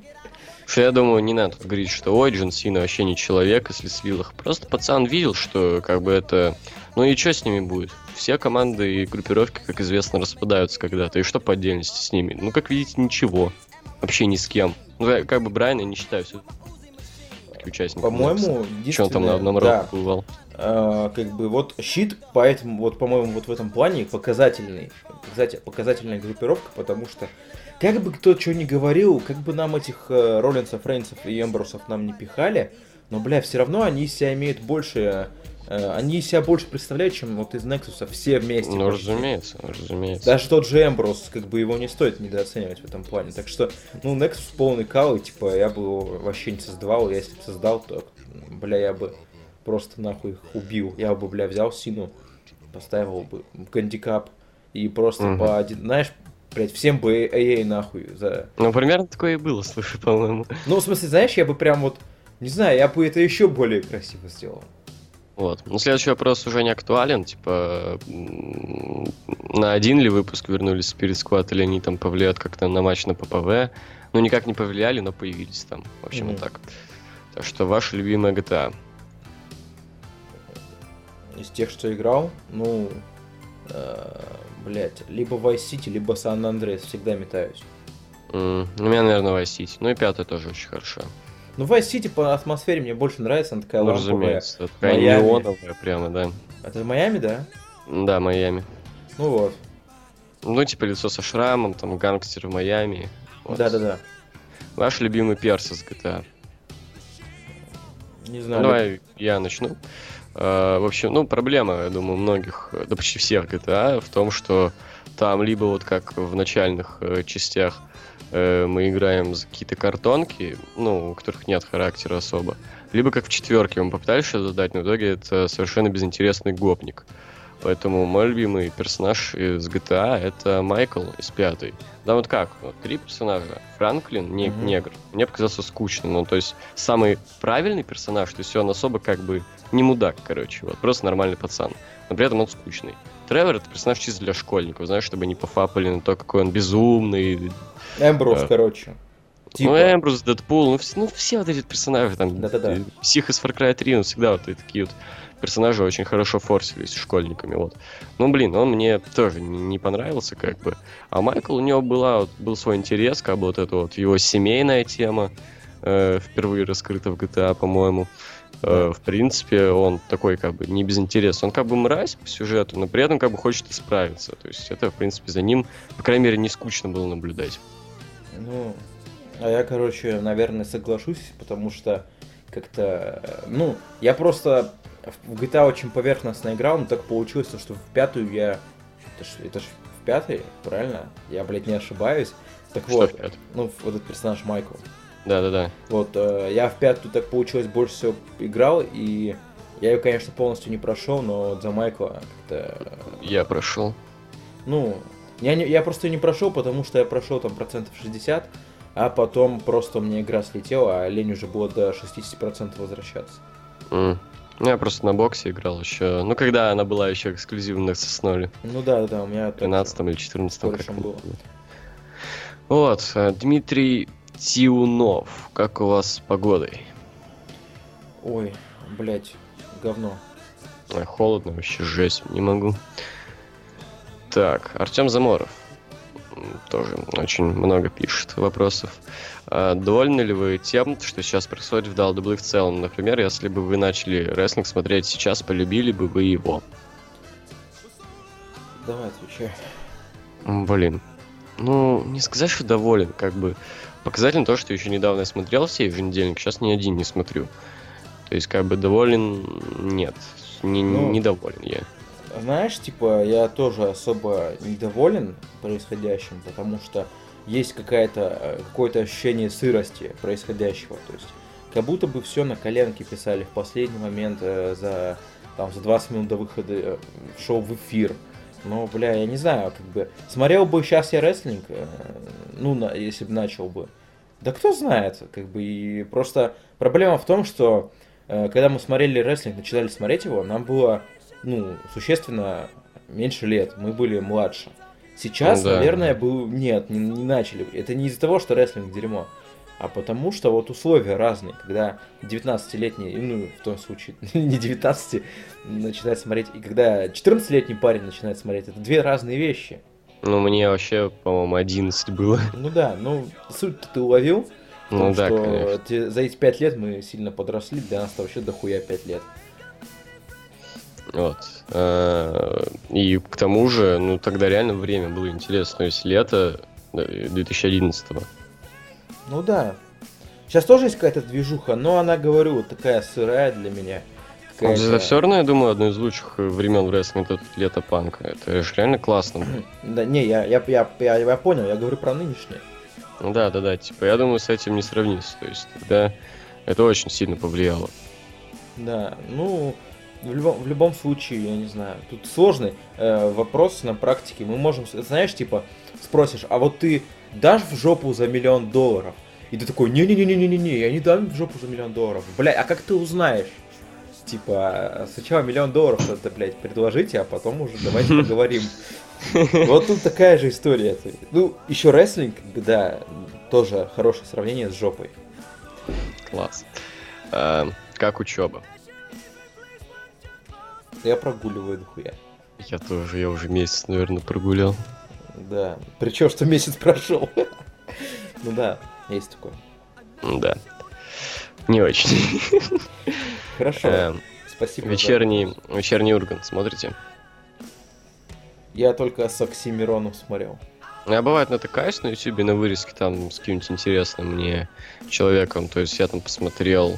Что я думаю, не надо тут говорить, что ой, Джон Сина вообще не человек, если слил их. Просто пацан видел, что как бы это... Ну и что с ними будет? Все команды и группировки, как известно, распадаются когда-то. И что по отдельности с ними? Ну, как видите, ничего. Вообще ни с кем. Ну, я как бы Брайана не считаю все участником. По-моему, Что он там на одном да, року бывал? а, как бы вот щит, поэтому вот, по-моему, вот в этом плане показательный, показатель- показательная группировка, потому что как бы кто что ни говорил, как бы нам этих э, Роллинсов, Рейнсов и Эмбрусов нам не пихали, но, бля, все равно они себя имеют больше, они из себя больше представляют, чем вот из Нексуса все вместе. Ну, почти. разумеется, разумеется. Даже тот же Эмбрус, как бы его не стоит недооценивать в этом плане. Так что, ну, Nexus полный кал, и типа я бы его вообще не создавал. Если бы создал, то, бля, я бы просто нахуй их убил. Я бы, бля, взял Сину, поставил бы гандикап и просто Мгм. по один, знаешь, блядь, всем бы AA нахуй за... Ну, примерно такое и было, слушай, по-моему. Ну, в смысле, знаешь, я бы прям вот, не знаю, я бы это еще более красиво сделал. Вот. Ну, следующий вопрос уже не актуален, типа, на один ли выпуск вернулись Spirit Squad, или они там повлияют как-то на матч на ППВ. Ну, никак не повлияли, но появились там. В общем, mm-hmm. вот так. Так что ваша любимая GTA? Из тех, что играл, ну, э, блять, либо Vice City, либо San Andreas, всегда метаюсь. Mm, у меня, наверное, Vice City. Ну и пятая тоже очень хорошо. Ну, Vice City по атмосфере мне больше нравится, она такая ну, ламповая. разумеется, такая Майами. неоновая прямо, да. Это Майами, да? Да, Майами. Ну вот. Ну, типа лицо со шрамом, там, гангстер в Майами. Вот. Да-да-да. Ваш любимый перс из GTA? Не знаю. Давай я начну. Uh, в общем, ну, проблема, я думаю, многих, да почти всех GTA в том, что там либо вот как в начальных э, частях э, мы играем за какие-то картонки, ну, у которых нет характера особо, либо как в четверке мы попытались что-то дать, но в итоге это совершенно безинтересный гопник. Поэтому мой любимый персонаж из GTA это Майкл из пятой. Да вот как, вот, три персонажа. Франклин, не, mm-hmm. негр. Мне показался скучным. Ну, то есть, самый правильный персонаж, то есть он особо как бы не мудак, короче, вот, просто нормальный пацан. Но при этом он скучный. Тревор это персонаж чисто для школьников, знаешь, чтобы не пофапали на то, какой он безумный, Эмбрус, короче. Типа. Ну, Эмбрус, Дэдпул, ну, все, ну, все вот эти персонажи там. Да-да-да. Псих из Far Cry 3, ну, всегда вот такие вот персонажи очень хорошо форсились школьниками, вот. Ну, блин, он мне тоже не, не понравился, как бы. А Майкл, у него была, вот, был свой интерес, как бы вот эта вот его семейная тема, э, впервые раскрыта в GTA, по-моему. Э, в принципе, он такой как бы не без интереса. Он как бы мразь по сюжету, но при этом как бы хочет исправиться. То есть это, в принципе, за ним, по крайней мере, не скучно было наблюдать. Ну, а я, короче, наверное, соглашусь, потому что как-то, ну, я просто в GTA очень поверхностно играл, но так получилось, что в пятую я... Это ж, это ж в пятой, правильно? Я, блядь, не ошибаюсь. Так что вот, ну, вот этот персонаж Майкл. Да-да-да. Вот, э, я в пятую так получилось больше всего играл, и я ее, конечно, полностью не прошел, но за Майкла как-то... Я прошел. Ну, я, не, я просто не прошел, потому что я прошел там процентов 60, а потом просто у меня игра слетела, а лень уже было до 60% возвращаться. Mm. Я просто на боксе играл еще. Ну, когда она была еще эксклюзивно на Сосноли. Ну да, да, у меня... В 13 или 14 как было. Вот, э, Дмитрий Тиунов, как у вас с погодой? Ой, блять, говно. Ой, холодно вообще, жесть, не могу. Так, Артем Заморов тоже очень много пишет вопросов. А, довольны ли вы тем, что сейчас происходит в WWE в целом? Например, если бы вы начали рестлинг смотреть сейчас, полюбили бы вы его? Давай, отвечай. Блин. Ну, не сказать, что доволен, как бы. Показательно то, что еще недавно я смотрел все еженедельник, сейчас ни один не смотрю. То есть, как бы, доволен, нет. Не, ну, недоволен я. Знаешь, типа, я тоже особо недоволен происходящим, потому что есть какая-то, э, какое-то ощущение сырости происходящего. То есть, как будто бы все на коленке писали в последний момент э, за, там, за 20 минут до выхода э, шоу в эфир. Но, бля, я не знаю, как бы... Смотрел бы сейчас я рестлинг, ну, на, если бы начал бы. Да кто знает, как бы, и просто проблема в том, что когда мы смотрели рестлинг, начинали смотреть его, нам было ну, существенно меньше лет, мы были младше. Сейчас, ну, да. наверное, был... нет, не, не начали. Это не из-за того, что рестлинг дерьмо, а потому что вот условия разные. Когда 19-летний, ну, в том случае, не 19, начинает смотреть, и когда 14-летний парень начинает смотреть, это две разные вещи. Ну, мне вообще, по-моему, 11 было. Ну да, ну, суть ты уловил. Ну да, что конечно. За эти 5 лет мы сильно подросли, для нас вообще дохуя 5 лет. Вот. А, и к тому же, ну, тогда реально время было интересно. То есть лето 2011 -го. Ну да. Сейчас тоже есть какая-то движуха, но она, говорю, вот такая сырая для меня. Это все равно, я думаю, одно из лучших времен в рестлинге это лето панка. Это же реально классно было. Да, не, я, я, я, я, я понял, я говорю про нынешнее. Да, да, да, типа, я думаю, с этим не сравнится. То есть, тогда это очень сильно повлияло. Да, ну, в любом, в любом случае, я не знаю, тут сложный э, вопрос на практике. Мы можем, знаешь, типа, спросишь, а вот ты дашь в жопу за миллион долларов? И ты такой, не-не-не-не-не-не, я не дам в жопу за миллион долларов. Блядь, а как ты узнаешь? Типа, сначала миллион долларов это, блядь, предложите, а потом уже давайте поговорим. Вот тут такая же история. Ну, еще рестлинг, да, тоже хорошее сравнение с жопой. Класс. А, как учеба? Я прогуливаю дохуя. Я тоже, я уже месяц, наверное, прогулял. Да, причем что месяц прошел. Ну да, есть такое. Да. Не очень. Хорошо. Эм, Спасибо. Вечерний, вечерний Ургант смотрите? Я только с Оксимироном смотрел. Я бывает натыкаюсь на ютубе на вырезки там с каким-нибудь интересным мне человеком. То есть я там посмотрел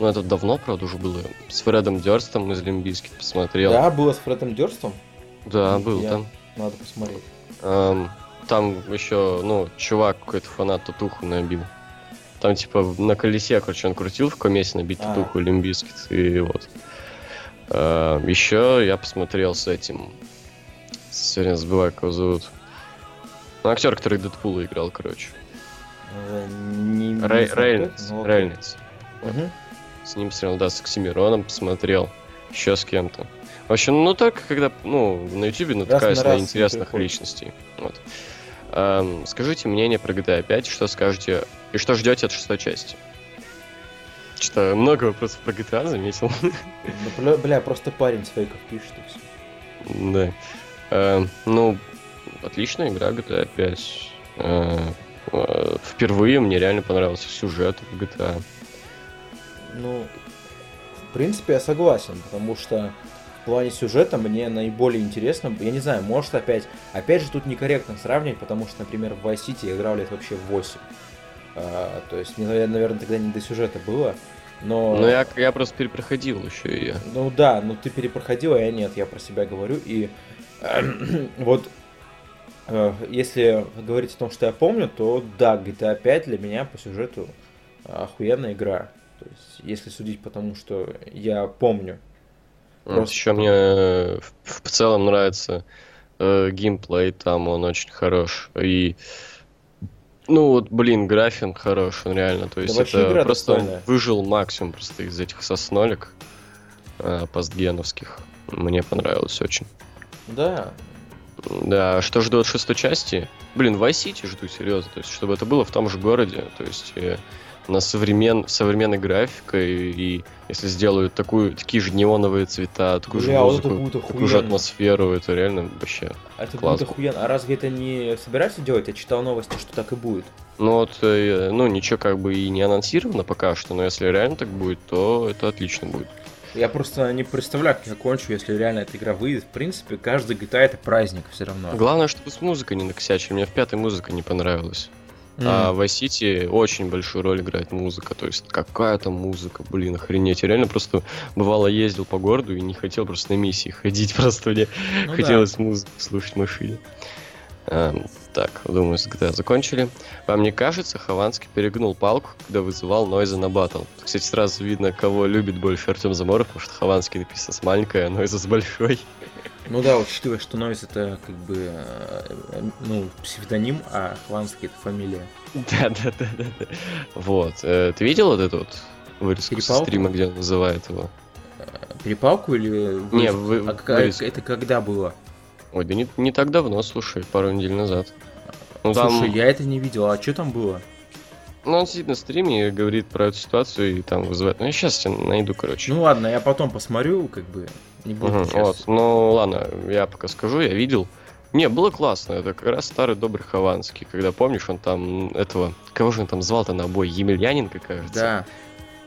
ну, это давно, правда, уже было. С Фредом Дёрстом из Лимбийски посмотрел. Да, было с Фредом Дёрстом? Да, был Я... там. Надо посмотреть. Эм, там еще, ну, чувак какой-то фанат татуху набил. Там, типа, на колесе, короче, он крутил в комесе набить а. татуху Limp Bizkit, и вот. Эм, еще я посмотрел с этим... Сегодня забываю, как его зовут. Ну, актер, который Дэдпула играл, короче. Э, не, Рей. Рейнольдс. Угу. С ним посмотрел, да, с Оксимироном посмотрел. Еще с кем-то. В общем, ну так, когда, ну, на YouTube натыкаюсь на, на интересных личностей. Вот. Эм, скажите мнение про GTA 5, что скажете, и что ждете от шестой части? Что много вопросов про GTA заметил. Ну, бля, просто парень с фейков пишет и все. Да. Э, ну, отличная игра GTA 5. Э, э, впервые мне реально понравился сюжет в GTA. Ну, в принципе, я согласен, потому что в плане сюжета мне наиболее интересно, я не знаю, может опять, опять же тут некорректно сравнивать, потому что, например, в Vice City я играл лет вообще в 8. А, то есть, мне, наверное, тогда не до сюжета было, но... Ну, я, я просто перепроходил еще ее. Ну да, ну ты перепроходил, а я нет, я про себя говорю, и вот э, если говорить о том, что я помню, то да, GTA 5 для меня по сюжету охуенная игра. То есть, если судить по тому, что я помню. Просто... Еще мне э, в, в целом нравится э, геймплей, там он очень хорош. И ну вот, блин, графин хорош, он реально. То есть да это просто он выжил максимум просто из этих соснолек э, постгеновских. Мне понравилось очень. Да. Да, что жду от шестой части? Блин, Vice City жду, серьезно. То есть, чтобы это было в том же городе. То есть, э, на современ... современной графикой, и если сделают такую, такие же неоновые цвета, такую Бля, же музыку, вот такую же атмосферу, это реально вообще а Это классно. будет охуенно. А разве это не собираются делать? Я читал новости, что так и будет. Ну вот, э, ну ничего как бы и не анонсировано пока что, но если реально так будет, то это отлично будет. Я просто не представляю, как закончу, если реально эта игра выйдет. В принципе, каждый GTA это праздник все равно. Главное, чтобы с музыкой не накосячили. Мне в пятой музыка не понравилась. Mm. А в Vice City очень большую роль играет музыка. То есть какая-то музыка, блин, охренеть. Я реально просто бывало ездил по городу и не хотел просто на миссии ходить. Просто мне ну, хотелось да. музыку слушать в машине. А, так, думаю, с GTA закончили. Вам не кажется, Хованский перегнул палку, когда вызывал Нойза на батл? Кстати, сразу видно, кого любит больше Артем Заморов, потому что Хованский написано с маленькой, а Нойза с большой. Ну да, учитывая, что Нойз это как бы э, ну, псевдоним, а Хванский это фамилия. Да, да, да, да. да. Вот. Э, ты видел вот эту вот вырезку Перепалку? со стрима, где он называет его? Э, перепалку или... Не, вы, а вырезку. это когда было? Ой, да не, не так давно, слушай, пару недель назад. Ну, слушай, там... я это не видел, а что там было? Ну, он сидит на стриме и говорит про эту ситуацию и там вызывает. Ну, я сейчас тебя найду, короче. Ну ладно, я потом посмотрю, как бы. Не буду угу, вот. Ну ладно, я пока скажу, я видел. Не, было классно. Это как раз старый добрый Хованский. Когда помнишь, он там этого. Кого же он там звал-то на бой? Емельяненко, кажется. Да.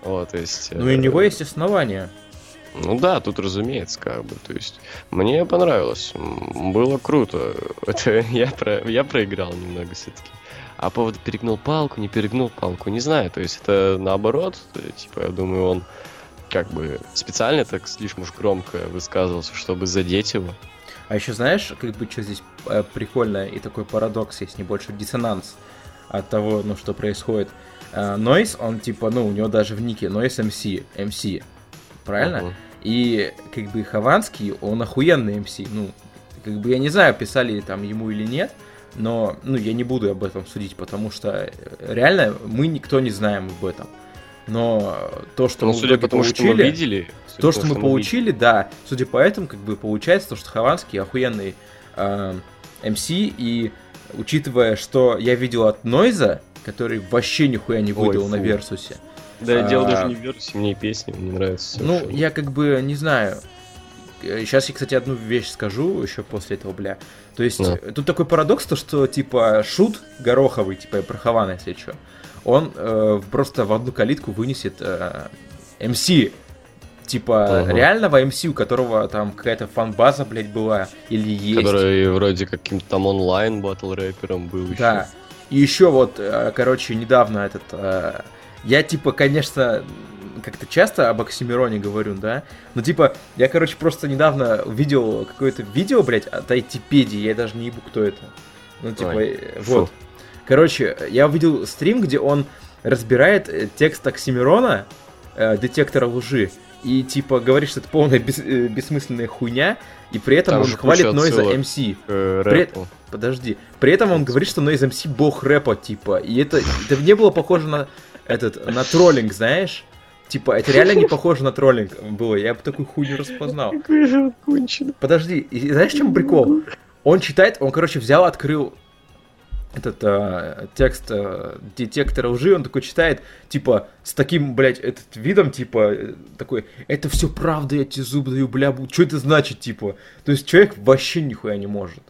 Вот, то есть. Ну и у него есть основания. Ну да, тут разумеется, как бы. То есть, мне понравилось. Было круто. Это я, про... я проиграл немного все-таки. А по поводу перегнул палку, не перегнул палку, не знаю. То есть это наоборот, типа, я думаю, он как бы специально так слишком уж громко высказывался, чтобы задеть его. А еще знаешь, как бы что здесь э, прикольно и такой парадокс есть, небольшой диссонанс от того, ну, что происходит. Нойс, э, он типа, ну, у него даже в нике Noise MC, MC, правильно? Uh-huh. И как бы Хованский, он охуенный МС. Ну, как бы я не знаю, писали там ему или нет, но ну, я не буду об этом судить, потому что э, реально мы никто не знаем об этом. Но то, что Ну, мы судя по тому, что получили, мы видели... то, что мы получили, да, судя по этому, как бы получается, то, что Хованский охуенный э, МС, и учитывая, что я видел от Нойза, который вообще нихуя не Ой, выдал на фу. Версусе. Да, А, дело даже не в версии, мне и песни не нравятся. Ну, я как бы не знаю. Сейчас я, кстати, одну вещь скажу еще после этого, бля. То есть, Да. э, тут такой парадокс, то, что, типа, шут Гороховый, типа, про Хавана, если что, он э, просто в одну калитку вынесет э, МС. Типа, Ага. реального МС, у которого там какая-то фан-база, блядь, была, или есть. Который вроде каким-то там онлайн батл рэпером был еще. Да. И еще вот, э, короче, недавно этот... э, Я, типа, конечно, как-то часто об Оксимироне говорю, да? Но, типа, я, короче, просто недавно видел какое-то видео, блядь, от Айтипедии, я даже не ебу, кто это. Ну, типа, Ой, э, фу. вот. Короче, я увидел стрим, где он разбирает э, текст Оксимирона, э, детектора лжи, и, типа, говорит, что это полная бес- э, бессмысленная хуйня, и при этом Там он хвалит Нойза. МС. Э, При-. Подожди. При этом он говорит, что Noise MC бог рэпа, типа. И это, это не было похоже на этот, на троллинг, знаешь? Типа, это реально не похоже на троллинг было. Я бы такую хуйню распознал. Какой же он конченый. Подожди, и знаешь, чем прикол? Он читает, он, короче, взял, открыл этот а, текст а, детектора лжи, он такой читает, типа, с таким, блядь, этот видом, типа, э, такой, это все правда, я тебе зуб даю, бля, что это значит, типа? То есть человек вообще нихуя не может.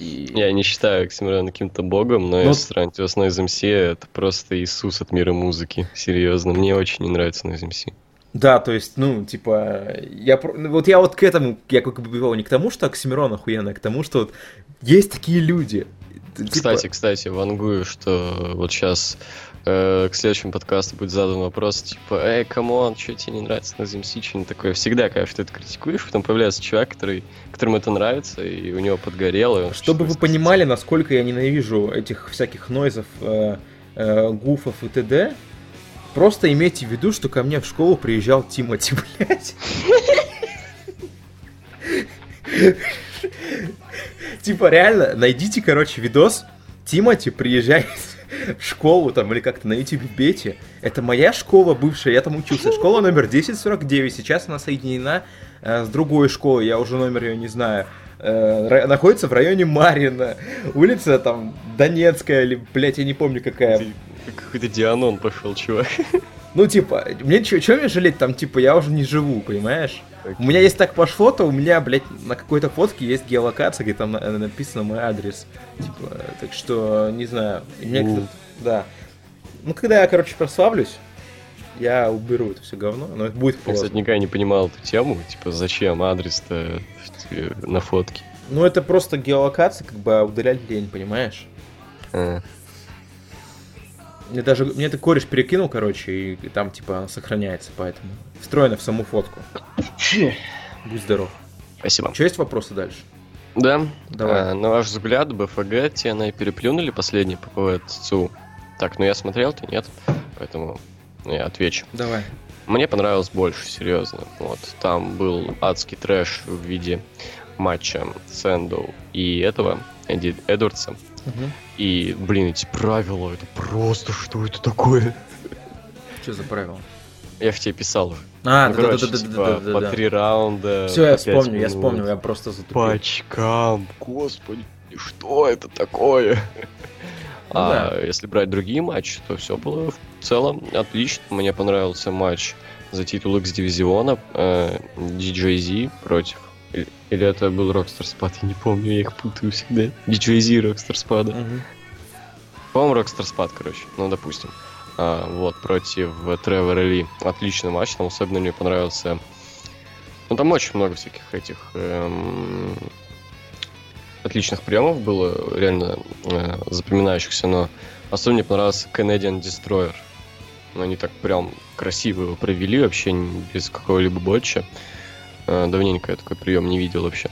И... Я не считаю Оксимирона каким-то богом, но Ну- если сравнить его с Noise MC, это просто Иисус от мира музыки. Серьезно, мне очень не нравится Noise MC. Да, то есть, ну, типа, я ну, вот я вот к этому, я как бы не к тому, что Оксимирон охуенный, а к тому, что вот есть такие люди. Типа- Кстати, кстати, вангую, что вот сейчас к следующему подкасту будет задан вопрос, типа, эй, come on, что тебе не нравится Noize MC, что-нибудь такое. Всегда, когда что-то критикуешь, потом появляется человек, который, которому это нравится, и у него подгорело. Чтобы вы понимали, насколько я ненавижу этих всяких нойзов, э, э, гуфов и т.д., просто имейте в виду, что ко мне в школу приезжал Тимати, блядь. Типа, реально, найдите, короче, видос. Тимати приезжает в школу там или как-то на YouTube бете. Это моя школа бывшая, я там учился. Школа номер 1049. Сейчас она соединена э, с другой школой, я уже номер ее не знаю. Э, находится в районе Марина. Улица там Донецкая или, блядь, я не помню какая. Какой-то Дианон пошел, чувак. Ну, типа, мне что мне жалеть, там, типа, я уже не живу, понимаешь? У меня если так пошло, то у меня, блядь, на какой-то фотке есть геолокация, где там на- написано мой адрес. Типа, так что, не знаю. Мне как-то- да. Ну, когда я, короче, прославлюсь, я уберу это все говно, но это будет Я, просто. кстати, никогда не понимал эту тему, типа, зачем адрес-то тебе на фотке. Ну, это просто геолокация, как бы, а удалять лень, понимаешь? А, Мне даже, мне это кореш перекинул, короче, и, и там, типа, она сохраняется, поэтому. Встроено в саму фотку. Будь здоров. Спасибо. Че есть вопросы дальше? Да. Давай. А, на ваш взгляд, БФГ TNA переплюнули последний ППВ ЦУ? Так, ну я смотрел, ты нет, поэтому я отвечу. Давай. Мне понравилось больше, серьезно. Вот, там был адский трэш в виде матча Сэндоу и этого, Эдди Эдвардса. И, блин, эти правила, это просто что это такое? Что за правило? Я в тебе писал уже. А, Ну, да, короче, да, да, типа, да, да, по да. три раунда. Все, я вспомню, я минут. вспомнил, я просто затупил. По очкам, господи, что это такое? Ну а если брать другие матчи, то все было в целом отлично. Мне понравился матч за титул X-дивизиона э, DJZ против... Или, или это был Rockstar Spad, я не помню, я их путаю всегда. DJZ Rockstar Spad. Мгм. По-моему, Rockstar Spad, короче, ну, допустим. А, вот, против Тревора Ли. Отличный матч, там особенно мне понравился... Ну, там очень много всяких этих эм, отличных приемов было, реально э, запоминающихся, но особенно мне понравился Canadian Destroyer. Ну, Они так прям красиво его провели, вообще без какого-либо ботча. Э, давненько я такой прием не видел вообще.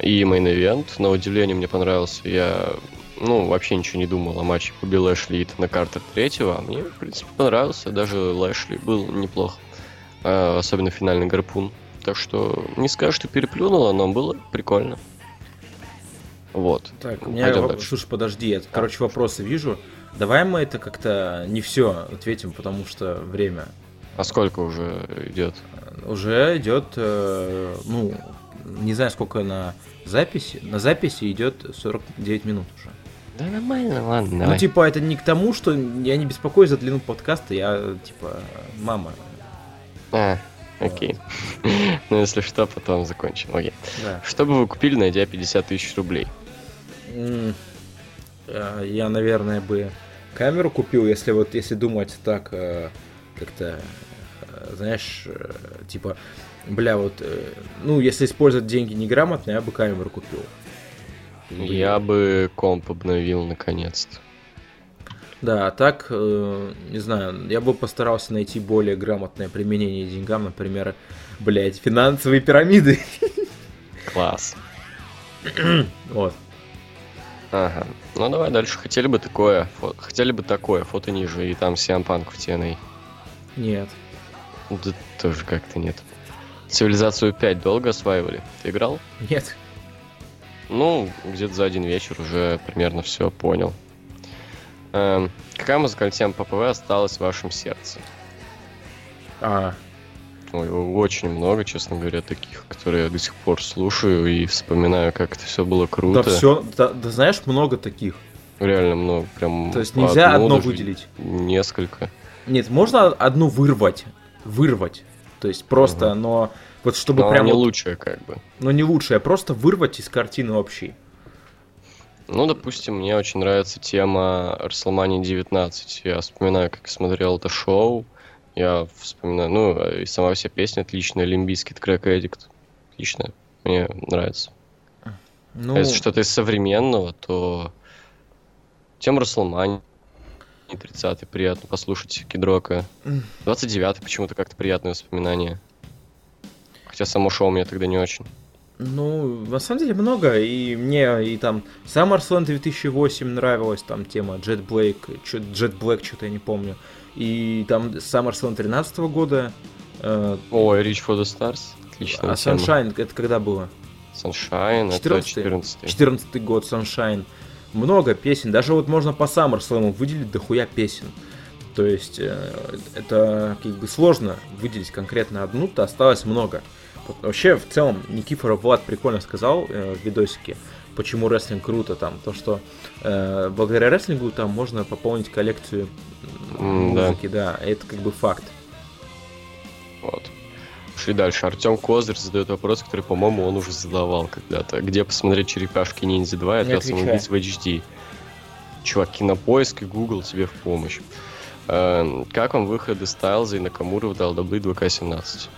И мейн-эвент, на удивление, мне понравился. Я, ну, вообще ничего не думал о матче Бобби Лэшли и на картах третьего, а мне, в принципе, понравился. Даже Лэшли был неплох. Э, особенно финальный гарпун. Так что не скажу, что переплюнуло, но было прикольно. Вот. Так, у меня... Воп... Слушай, подожди, я, короче, вопросы вижу. Давай мы это как-то не все ответим, потому что время. А сколько уже идет? Уже идет, э, ну, не знаю, сколько на записи. На записи идет 49 минут уже. Да нормально, ладно, Ну, типа, это не к тому, что я не беспокоюсь за длину подкаста, я, типа, мама. А, окей. ну, если что, потом закончим. Окей. Что бы вы купили, найдя 50 тысяч рублей? Э, я, наверное, бы камеру купил, если вот, если думать так, э, как-то, знаешь, типа, бля, вот, ну, если использовать деньги неграмотно, я бы камеру купил. Я бы комп обновил наконец-то. Да, а так, э, не знаю, я бы постарался найти более грамотное применение деньгам, например, блядь, финансовые пирамиды. Класс. вот. Ага. Ну давай дальше. Хотели бы такое, фо... хотели бы такое, фото ниже, и там Сиампанк в TNA. Нет. Да тоже как-то нет. Цивилизацию 5 долго осваивали? Ты играл? Нет. Ну, где-то за один вечер уже примерно все понял. Эм, какая музыкальная тема по ПВ осталась в вашем сердце? А. Ой, очень много, честно говоря, таких, которые я до сих пор слушаю и вспоминаю, как это все было круто. Да все, да, да знаешь, много таких. Реально много, прям. То есть нельзя одно выделить. Несколько. Нет, можно одну вырвать, вырвать. То есть просто, угу. но вот чтобы но прям... не вот, лучшее, как бы. Но не лучшее, а просто вырвать из картины вообще. Ну, допустим, мне очень нравится тема WrestleMania 19. Я вспоминаю, как смотрел это шоу. Я вспоминаю, ну, и сама вся песня отличная, Лимбийский трек Эдикт. Отлично, мне нравится. Ну... А если что-то из современного, то тема WrestleMania 30 приятно послушать Кидрока. 29 почему-то как-то приятное воспоминание. Хотя само шоу мне тогда не очень. Ну, на самом деле много, и мне и там SummerSlam 2008 нравилась, там тема Jet Black, Jet Black, что-то я не помню. И там SummerSlam 13 года. Э, Ой, Reach for the Stars, отлично. А тема. Sunshine, это когда было? Sunshine, 14 это 14 14 год, Sunshine. Много песен, даже вот можно по SummerSlam выделить дохуя песен. То есть э, это как бы сложно выделить конкретно одну-то, осталось много. Вообще, в целом, Никифоров Влад прикольно сказал э, в видосике, почему рестлинг круто там. То, что э, благодаря рестлингу там можно пополнить коллекцию mm, музыки, да. да, это как бы факт. Вот. Шли дальше. Артем Козырь задает вопрос, который, по-моему, он уже задавал когда-то. Где посмотреть черепашки ниндзя 2 и самоубийц в HD? Чувак, кинопоиск и Google тебе в помощь. Э, как вам выходы Стайлза и Накамуры в WWE 2К17?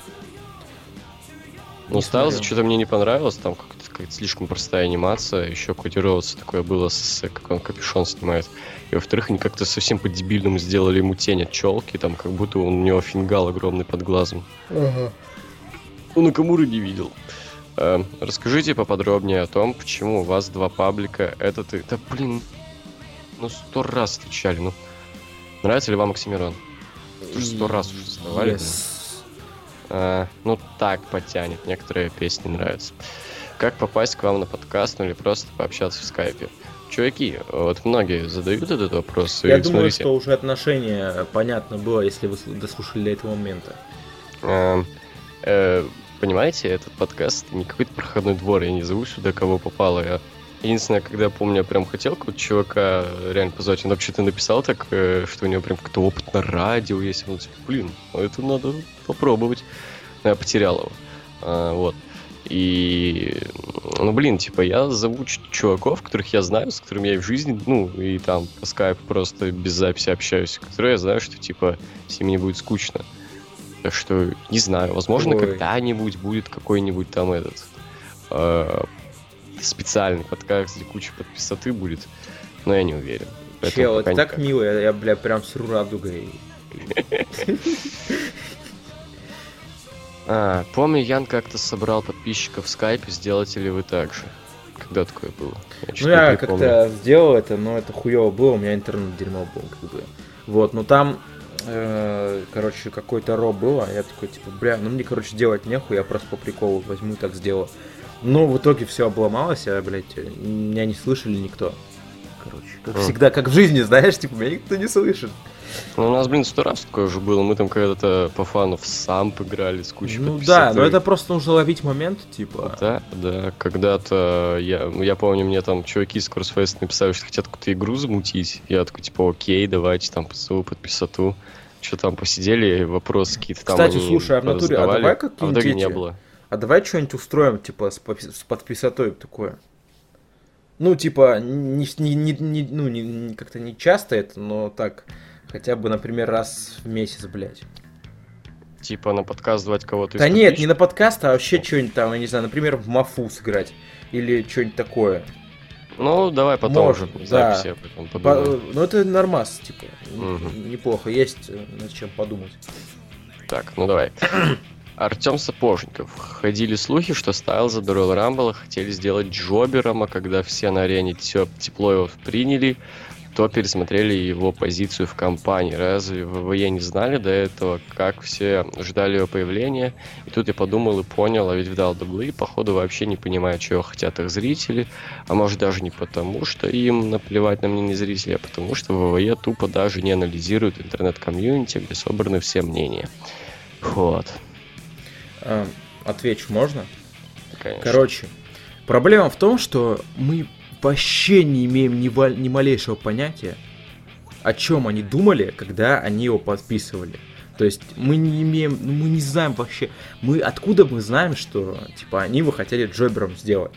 Ну, Стайлза что-то мне не понравилось, там как-то как слишком простая анимация, еще кодироваться такое было, с, как он капюшон снимает. И во-вторых, они как-то совсем по-дебильному сделали ему тень от челки, там как будто он, у него фингал огромный под глазом. Ага. Ну, Накамуры не видел. Э, расскажите поподробнее о том, почему у вас два паблика, этот и... Да блин, ну сто раз отвечали, ну. Нравится ли вам Оксимирон? Сто раз уже задавали. Yes. А, ну, так потянет. Некоторые песни нравятся. Как попасть к вам на подкаст, ну или просто пообщаться в скайпе? Чуваки, вот многие задают этот вопрос. Я думаю, смотрите. что уже отношение понятно было, если вы дослушали до этого момента. А, э, понимаете, этот подкаст не какой-то проходной двор, я не зову сюда кого попало, я Единственное, когда, помню, я прям хотел какого-то чувака реально позвать, он вообще-то написал так, э, что у него прям какой-то опыт на радио есть. Он типа, блин, ну это надо попробовать. Но я потерял его. А, вот. И, ну, блин, типа, я зову чуваков, которых я знаю, с которыми я в жизни, ну, и там по скайпу просто без записи общаюсь, которые я знаю, что, типа, с ними не будет скучно. Так что, не знаю, возможно, Ой. когда-нибудь будет какой-нибудь там этот э, специальный подкаст, где куча подписоты будет, но я не уверен. Чел, это так мило, я, я, бля, прям сру радугой. А, помню, Ян как-то собрал подписчиков в скайпе, сделаете ли вы так же? Когда такое было? Я ну, я как-то сделал это, но это хуево было, у меня интернет дерьмо был, как бы. Вот, но там короче, какой-то ро было, я такой, типа, бля, ну мне, короче, делать нехуй, я просто по приколу возьму и так сделаю. Но в итоге все обломалось, а, блядь, меня не слышали никто. Короче, как Мгм. всегда, как в жизни, знаешь, типа, меня никто не слышит. Ну, у нас, блин, сто раз такое уже было. Мы там когда-то по фану в самп играли с кучей Ну да, 50. но это просто нужно ловить момент, типа. Да, да, когда-то я, ну, я помню, мне там чуваки из Crossfest написали, что хотят какую-то игру замутить. Я такой, типа, окей, давайте там ПСУ, подписату. Что там посидели, вопросы какие-то там Кстати, слушай, а в натуре, а давай а какие-нибудь не эти- было. А давай что-нибудь устроим, типа, с, подпи- с подписотой такое. Ну, типа, не, не, не, не- ну, не, не- как-то не часто это, но так, хотя бы, например, раз в месяц, блядь. Типа на подкаст звать кого-то Да нет, не на подкаст, а вообще что-нибудь там, я не знаю, например, в Мафу сыграть. Или что-нибудь такое. Ну, давай потом Может, уже да. записи об этом По- подумаем. ну, это нормас, типа. Мгм. Неплохо, есть э, над чем подумать. Так, ну давай. Артем Сапожников. Ходили слухи, что Стайлза до Royal Rumble хотели сделать Джобером, а когда все на арене тепло его приняли, то пересмотрели его позицию в компании. Разве ВВЕ не знали до этого, как все ждали его появления? И тут я подумал и понял, а ведь в WWE, походу, вообще не понимают, чего хотят их зрители. А может даже не потому, что им наплевать на мнение зрителей, а потому что ВВЕ тупо даже не анализирует интернет-комьюнити, где собраны все мнения. Вот, А, отвечу, можно? конечно. Короче, проблема в том, что мы вообще не имеем ни, ва- ни малейшего понятия, о чем они думали, когда они его подписывали. То есть мы не имеем, ну, мы не знаем вообще, мы откуда мы знаем, что типа они его хотели Джобером сделать.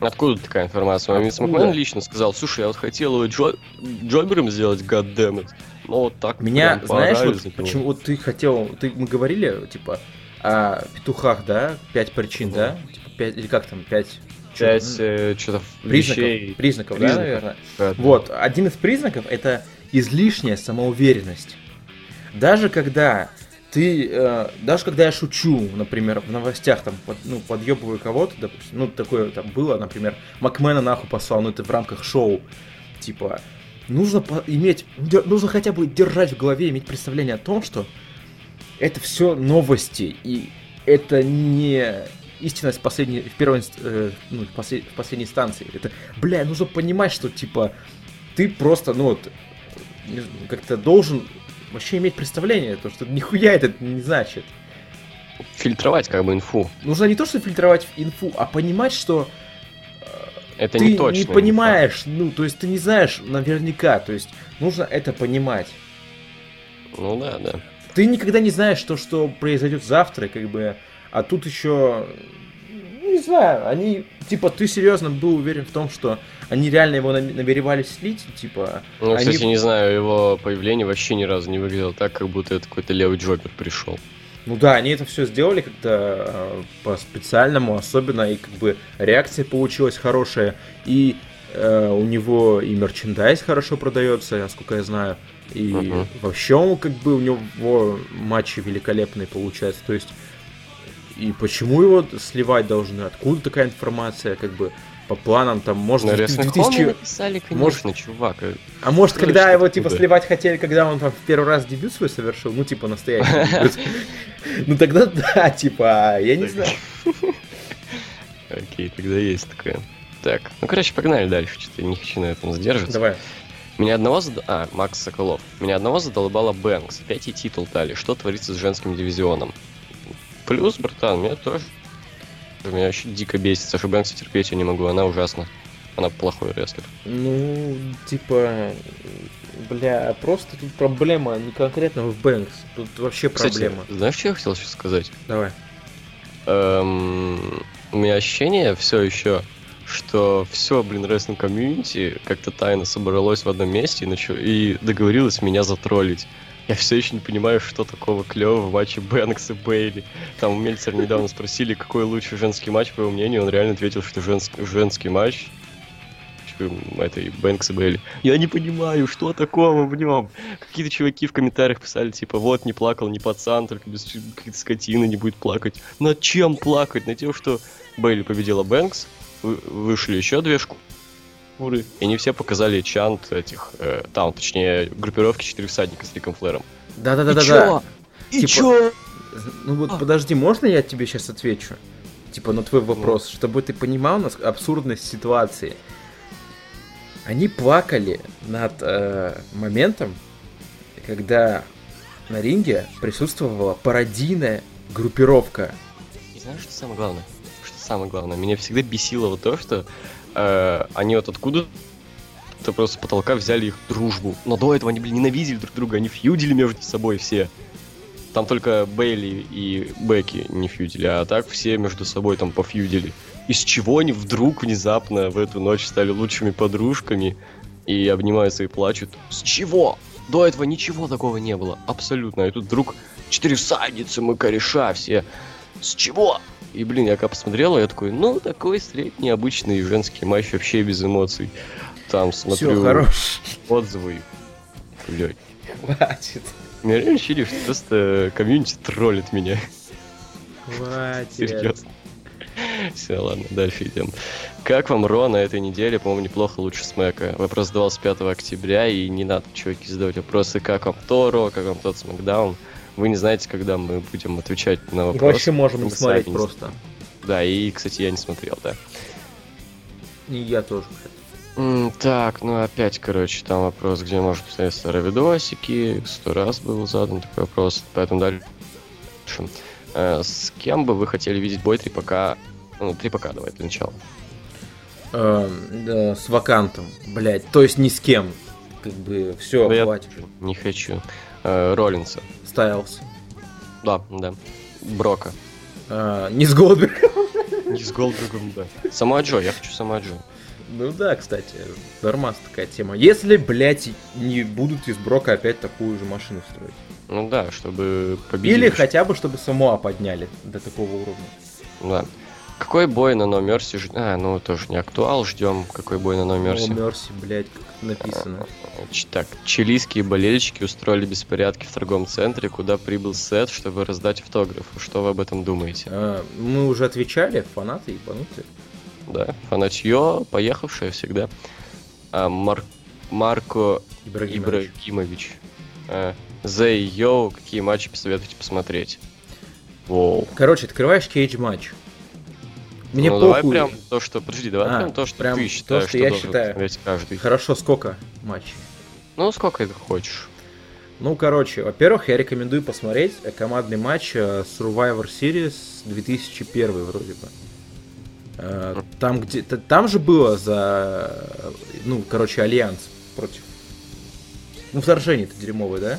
Откуда такая информация? Откуда? Макмен лично сказал, слушай, я вот хотел его Джо... Джобером сделать, goddammit. Но вот так Меня, знаешь, вот почему вот ты хотел, ты мы говорили типа о петухах, да, пять причин, Мгм. да, типа пять или как там пять Пять э, что-то признаков, вещей. признаков, да, признаков. наверное. Да, да. Вот, один из признаков это излишняя самоуверенность. Даже когда ты, э, даже когда я шучу, например, в новостях, там, под, ну, подъебываю кого-то, допустим, ну, такое там было, например, Макмена нахуй послал, ну, это в рамках шоу, типа, нужно иметь, нужно хотя бы держать в голове, иметь представление о том, что это все новости, и это не истинность последней, в первой, э, ну, в, послед- в последней инстанции. Это, бля, нужно понимать, что, типа, ты просто, ну, вот, как-то должен вообще иметь представление, то, что нихуя это не значит. Фильтровать как бы инфу. Нужно не то, что фильтровать инфу, а понимать, что Это ты не точно. не понимаешь, ну, то есть ты не знаешь наверняка, то есть нужно это понимать. Ну да, да. Ты никогда не знаешь, что, что произойдет завтра, как бы, а тут еще, ну, не знаю, они, типа, ты серьезно был уверен в том, что они реально его нам- намеревались слить, типа, Ну, Они- кстати, не знаю, его появление вообще ни разу не выглядело так, как будто это какой-то левый Джобер пришел. ну да, они это все сделали как-то э, по специальному, особенно, и как бы реакция получилась хорошая, и э, у него и мерчендайз хорошо продается, насколько я знаю, и Мгм. вообще он как бы у него матчи великолепные получаются, то есть и почему его сливать должны, откуда такая информация, как бы по планам там, может, в Wrestling 2000... Home написали, конечно, чувак. э, А может, когда его, откуда? типа, сливать хотели, когда он там в первый раз дебют свой совершил, ну, типа, настоящий. Ну, тогда да, типа, я не знаю. Окей, тогда есть такое. Так, ну, короче, погнали дальше, что-то я не хочу на этом задерживаться. Давай. Меня одного зад... А, Макс Соколов. Меня одного задолбала Бэнкс. Опять и титул дали. Что творится с женским дивизионом? Плюс, братан, меня тоже. Меня вообще дико бесит. Саша Бэнкс терпеть я не могу. Она ужасна. Она плохой рестлер. Ну, типа, бля, просто тут проблема не конкретно в Бэнкс. Тут вообще Кстати, проблема. знаешь, что я хотел сейчас сказать? Давай. Эм, у меня ощущение все еще, что все, блин, рестлинг комьюнити как-то тайно собралось в одном месте и, начало, и договорилось меня затроллить. Я все еще не понимаю, что такого клевого в матче Бэнкс и Бейли. Там у Мельцера недавно спросили, какой лучший женский матч, по его мнению. Он реально ответил, что женский, женский матч этой Бэнкс и Бейли. Я не понимаю, что такого в нем. Какие-то чуваки в комментариях писали, типа, вот, не плакал не пацан, только без какой-то скотины не будет плакать. Над чем плакать? Над тем, что Бейли победила Бэнкс, вы- вышли еще две шкуры, и они все показали чант этих, э, там, точнее, группировки четырех всадника с Риком Флэром. Да-да-да-да-да. И Типа- чё? Ну вот А. подожди, можно я тебе сейчас отвечу? Типа на твой вопрос, чтобы ты понимал нас абсурдность ситуации. Они плакали над э, моментом, когда на ринге присутствовала пародийная группировка. И знаешь, что самое главное? Что самое главное? Меня всегда бесило вот то, что э, они вот откуда то просто потолка взяли их дружбу. Но до этого они, блин, ненавидели друг друга, они фьюдили между собой все. Там только Бейли и Бекки не фьюдили, а так все между собой там пофьюдили. Из чего они вдруг внезапно в эту ночь стали лучшими подружками и обнимаются и плачут? С чего? До этого ничего такого не было, абсолютно. И тут вдруг четыре всадницы, мы кореша все. С чего? И, блин, я когда посмотрел, я такой, ну, такой средний обычный женский матч, вообще без эмоций. Там Все, смотрю хорош. отзывы. Блядь. Хватит. Меня реально что просто комьюнити троллит меня. Хватит. Серьезно. Все, ладно, дальше идем. Как вам Ро на этой неделе? По-моему, неплохо лучше Смэка. Вопрос задавался 5 октября, и не надо, чуваки, задавать вопросы, как вам то Ро, как вам тот Смэкдаун. Вы не знаете, когда мы будем отвечать на И вопросы. вообще можем не Мы смотреть сами не просто. Да, и, кстати, я не смотрел, да. И я тоже. Так, ну опять, короче, там вопрос, где можно посмотреть старые видосики. Сто раз был задан такой вопрос, поэтому дальше. Э, С кем бы вы хотели видеть бой 3 пока... Ну, 3 пока, давай, для начала. Эм, да, с вакантом, блять, то есть ни с кем. Как бы все, Да хватит. Не хочу. Э, Роллинса. Стайлс. Да, да. Брока. А, не с Голдбергом. Не с Голдбергом, да. Сама Джо, я хочу сама Джо. Ну да, кстати, нормас такая тема. Если, блядь, не будут из Брока опять такую же машину строить. Ну да, чтобы победить. Или хотя бы, чтобы Самоа подняли до такого уровня. Да. Какой бой на No Mercy ждем? А, ну тоже не актуал, ждем. Какой бой на No Mercy? О, Мерси, блядь, как написано. Так, чилийские болельщики устроили беспорядки в торговом центре, куда прибыл Сет, чтобы раздать автографы. Что вы об этом думаете? А, мы уже отвечали, фанаты ебанутые. Да, фанатье, поехавшее всегда. А, Мар- Марко Ибрагимович. Ибрагимович. А, Зей Йоу, какие матчи посоветуете посмотреть? Воу. Короче, открываешь кейдж матч. Мне ну, давай похуй. прям то, что... Подожди, давай А, прям то, что прям ты то, считаешь, что я считаю. каждый. Хорошо, сколько матчей? Ну, сколько ты хочешь. Ну, короче, во-первых, я рекомендую посмотреть командный матч э, Survivor Series 2001 вроде бы. Э, Там, где, там же было за, э, ну, короче, Альянс против... Ну, вторжение-то дерьмовое, да?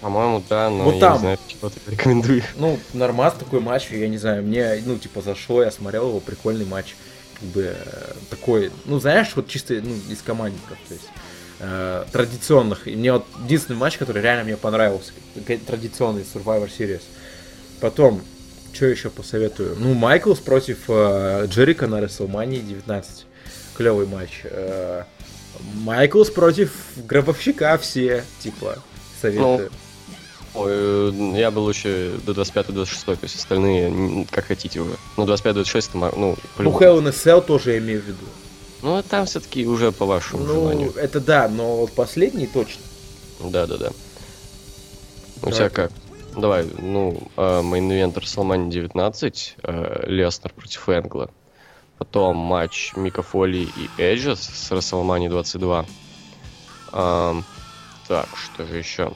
По-моему, да, но Вот я там. не знаю, чего ты рекомендуешь. Ну, нормас такой матч, я не знаю, мне, ну, типа, зашло, я смотрел его, прикольный матч. Как бы э, такой, ну, знаешь, вот чисто, ну, из командников, то есть э, традиционных. И мне вот единственный матч, который реально мне понравился, традиционный Survivor Series. Потом, что еще посоветую? Ну, Майклс против э, Джерика на WrestleMania 19. Клевый матч. Э, Майклс против Гробовщика все, типа, советую. Ой, э, я был лучше до 25-26, то есть остальные как хотите вы. Ну, 25-26, это, ма- ну, ну, по-любому. Hell in a Cell тоже я имею в виду. Ну, там все-таки уже по вашему Ну, желанию. это да, но последний точно. Да-да-да. У тебя как? Давай, ну, main event WrestleMania 19, э, Леснер против Энгла. Потом матч Мика Фоли и Эджа с WrestleMania 22. Ам, так, что же еще?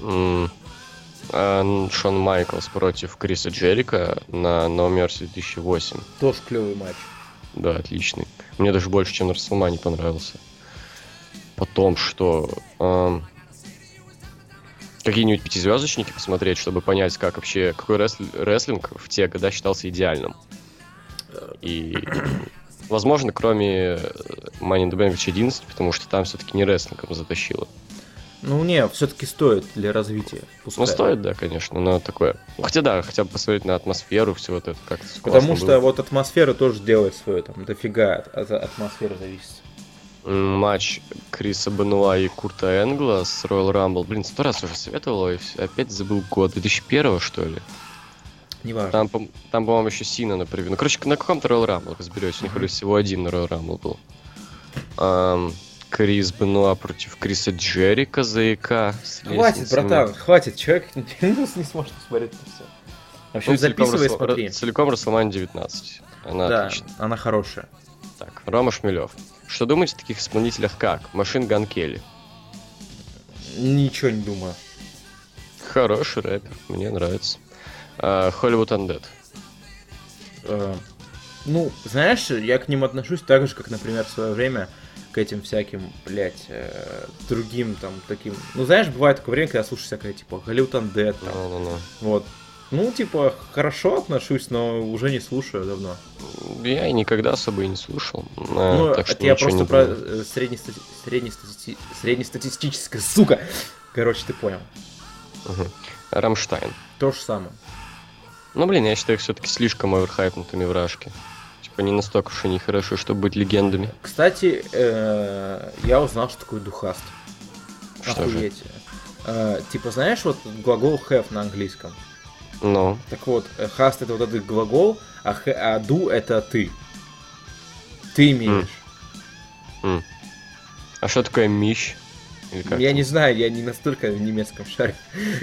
Э, Шон Майклс против Криса Джерика на No Mercy 2008. Тоже клевый матч. Да, отличный. Мне даже больше, чем на WrestleMania понравился. Потом что? Эм, Какие-нибудь пятизвездочники посмотреть, чтобы понять, как вообще, какой рестлинг в те года считался идеальным. И, возможно, кроме э, Money in the Bank 2011, потому что там все-таки не рестлингом затащило. Ну не, все-таки стоит для развития. Пускай. Ну, стоит, да, конечно, но такое. Ну, хотя да, хотя бы посмотреть на атмосферу, все вот это как Потому что вот атмосфера тоже делает свое, там дофига от, от атмосферы зависит. матч Криса Бенуа и Курта Энгла с Royal Rumble. Блин, сто раз уже советовал, и опять забыл год. 2001 что ли? Неважно. Там, по- там по-моему, еще Сина на превью. Ну, короче, на каком-то Royal Rumble разберетесь. У них всего один на Royal Rumble был. Ам, Крис Бенуа против Криса Джерика за ИК. Хватит, братан, хватит, человек не сможет смотреть это все. В общем, Ну, записывай, целиком, смотри. Целиком Расселмания 19. Она Да, отличная. она хорошая. Так, Рома Шмелев. Что думаете о таких исполнителях, как Машин Ган Келли? Ничего не думаю. Хороший рэпер, мне нравится. А, Hollywood Undead. Э, Ну, знаешь, я к ним отношусь так же, как, например, в свое время к этим всяким, блядь, э, другим там таким... Ну, знаешь, бывает такое время, когда слушаешь всякое, типа, Голливуд Undead, там, Ну-ну-ну. вот. Ну, типа, хорошо отношусь, но уже не слушаю давно. Я и никогда особо и не слушал. а, ну, так что это я просто про э, среднестати- среднестати- среднестатистическое, сука! Короче, ты понял. Мгм. Рамштайн. То же самое. Ну, блин, я считаю их все-таки слишком оверхайпнутыми вражки. Типа, не настолько уж они хороши, чтобы быть легендами. Кстати, э, я узнал, что такое духаст. Что же? Охуеть. Э, типа, знаешь, вот глагол have на английском. Ну, Так вот, э, хаст это вот этот глагол, а, хэ- а ду это ты. Ты имеешь. а что такое? Или как Я не знаю, я не настолько в немецком шаре.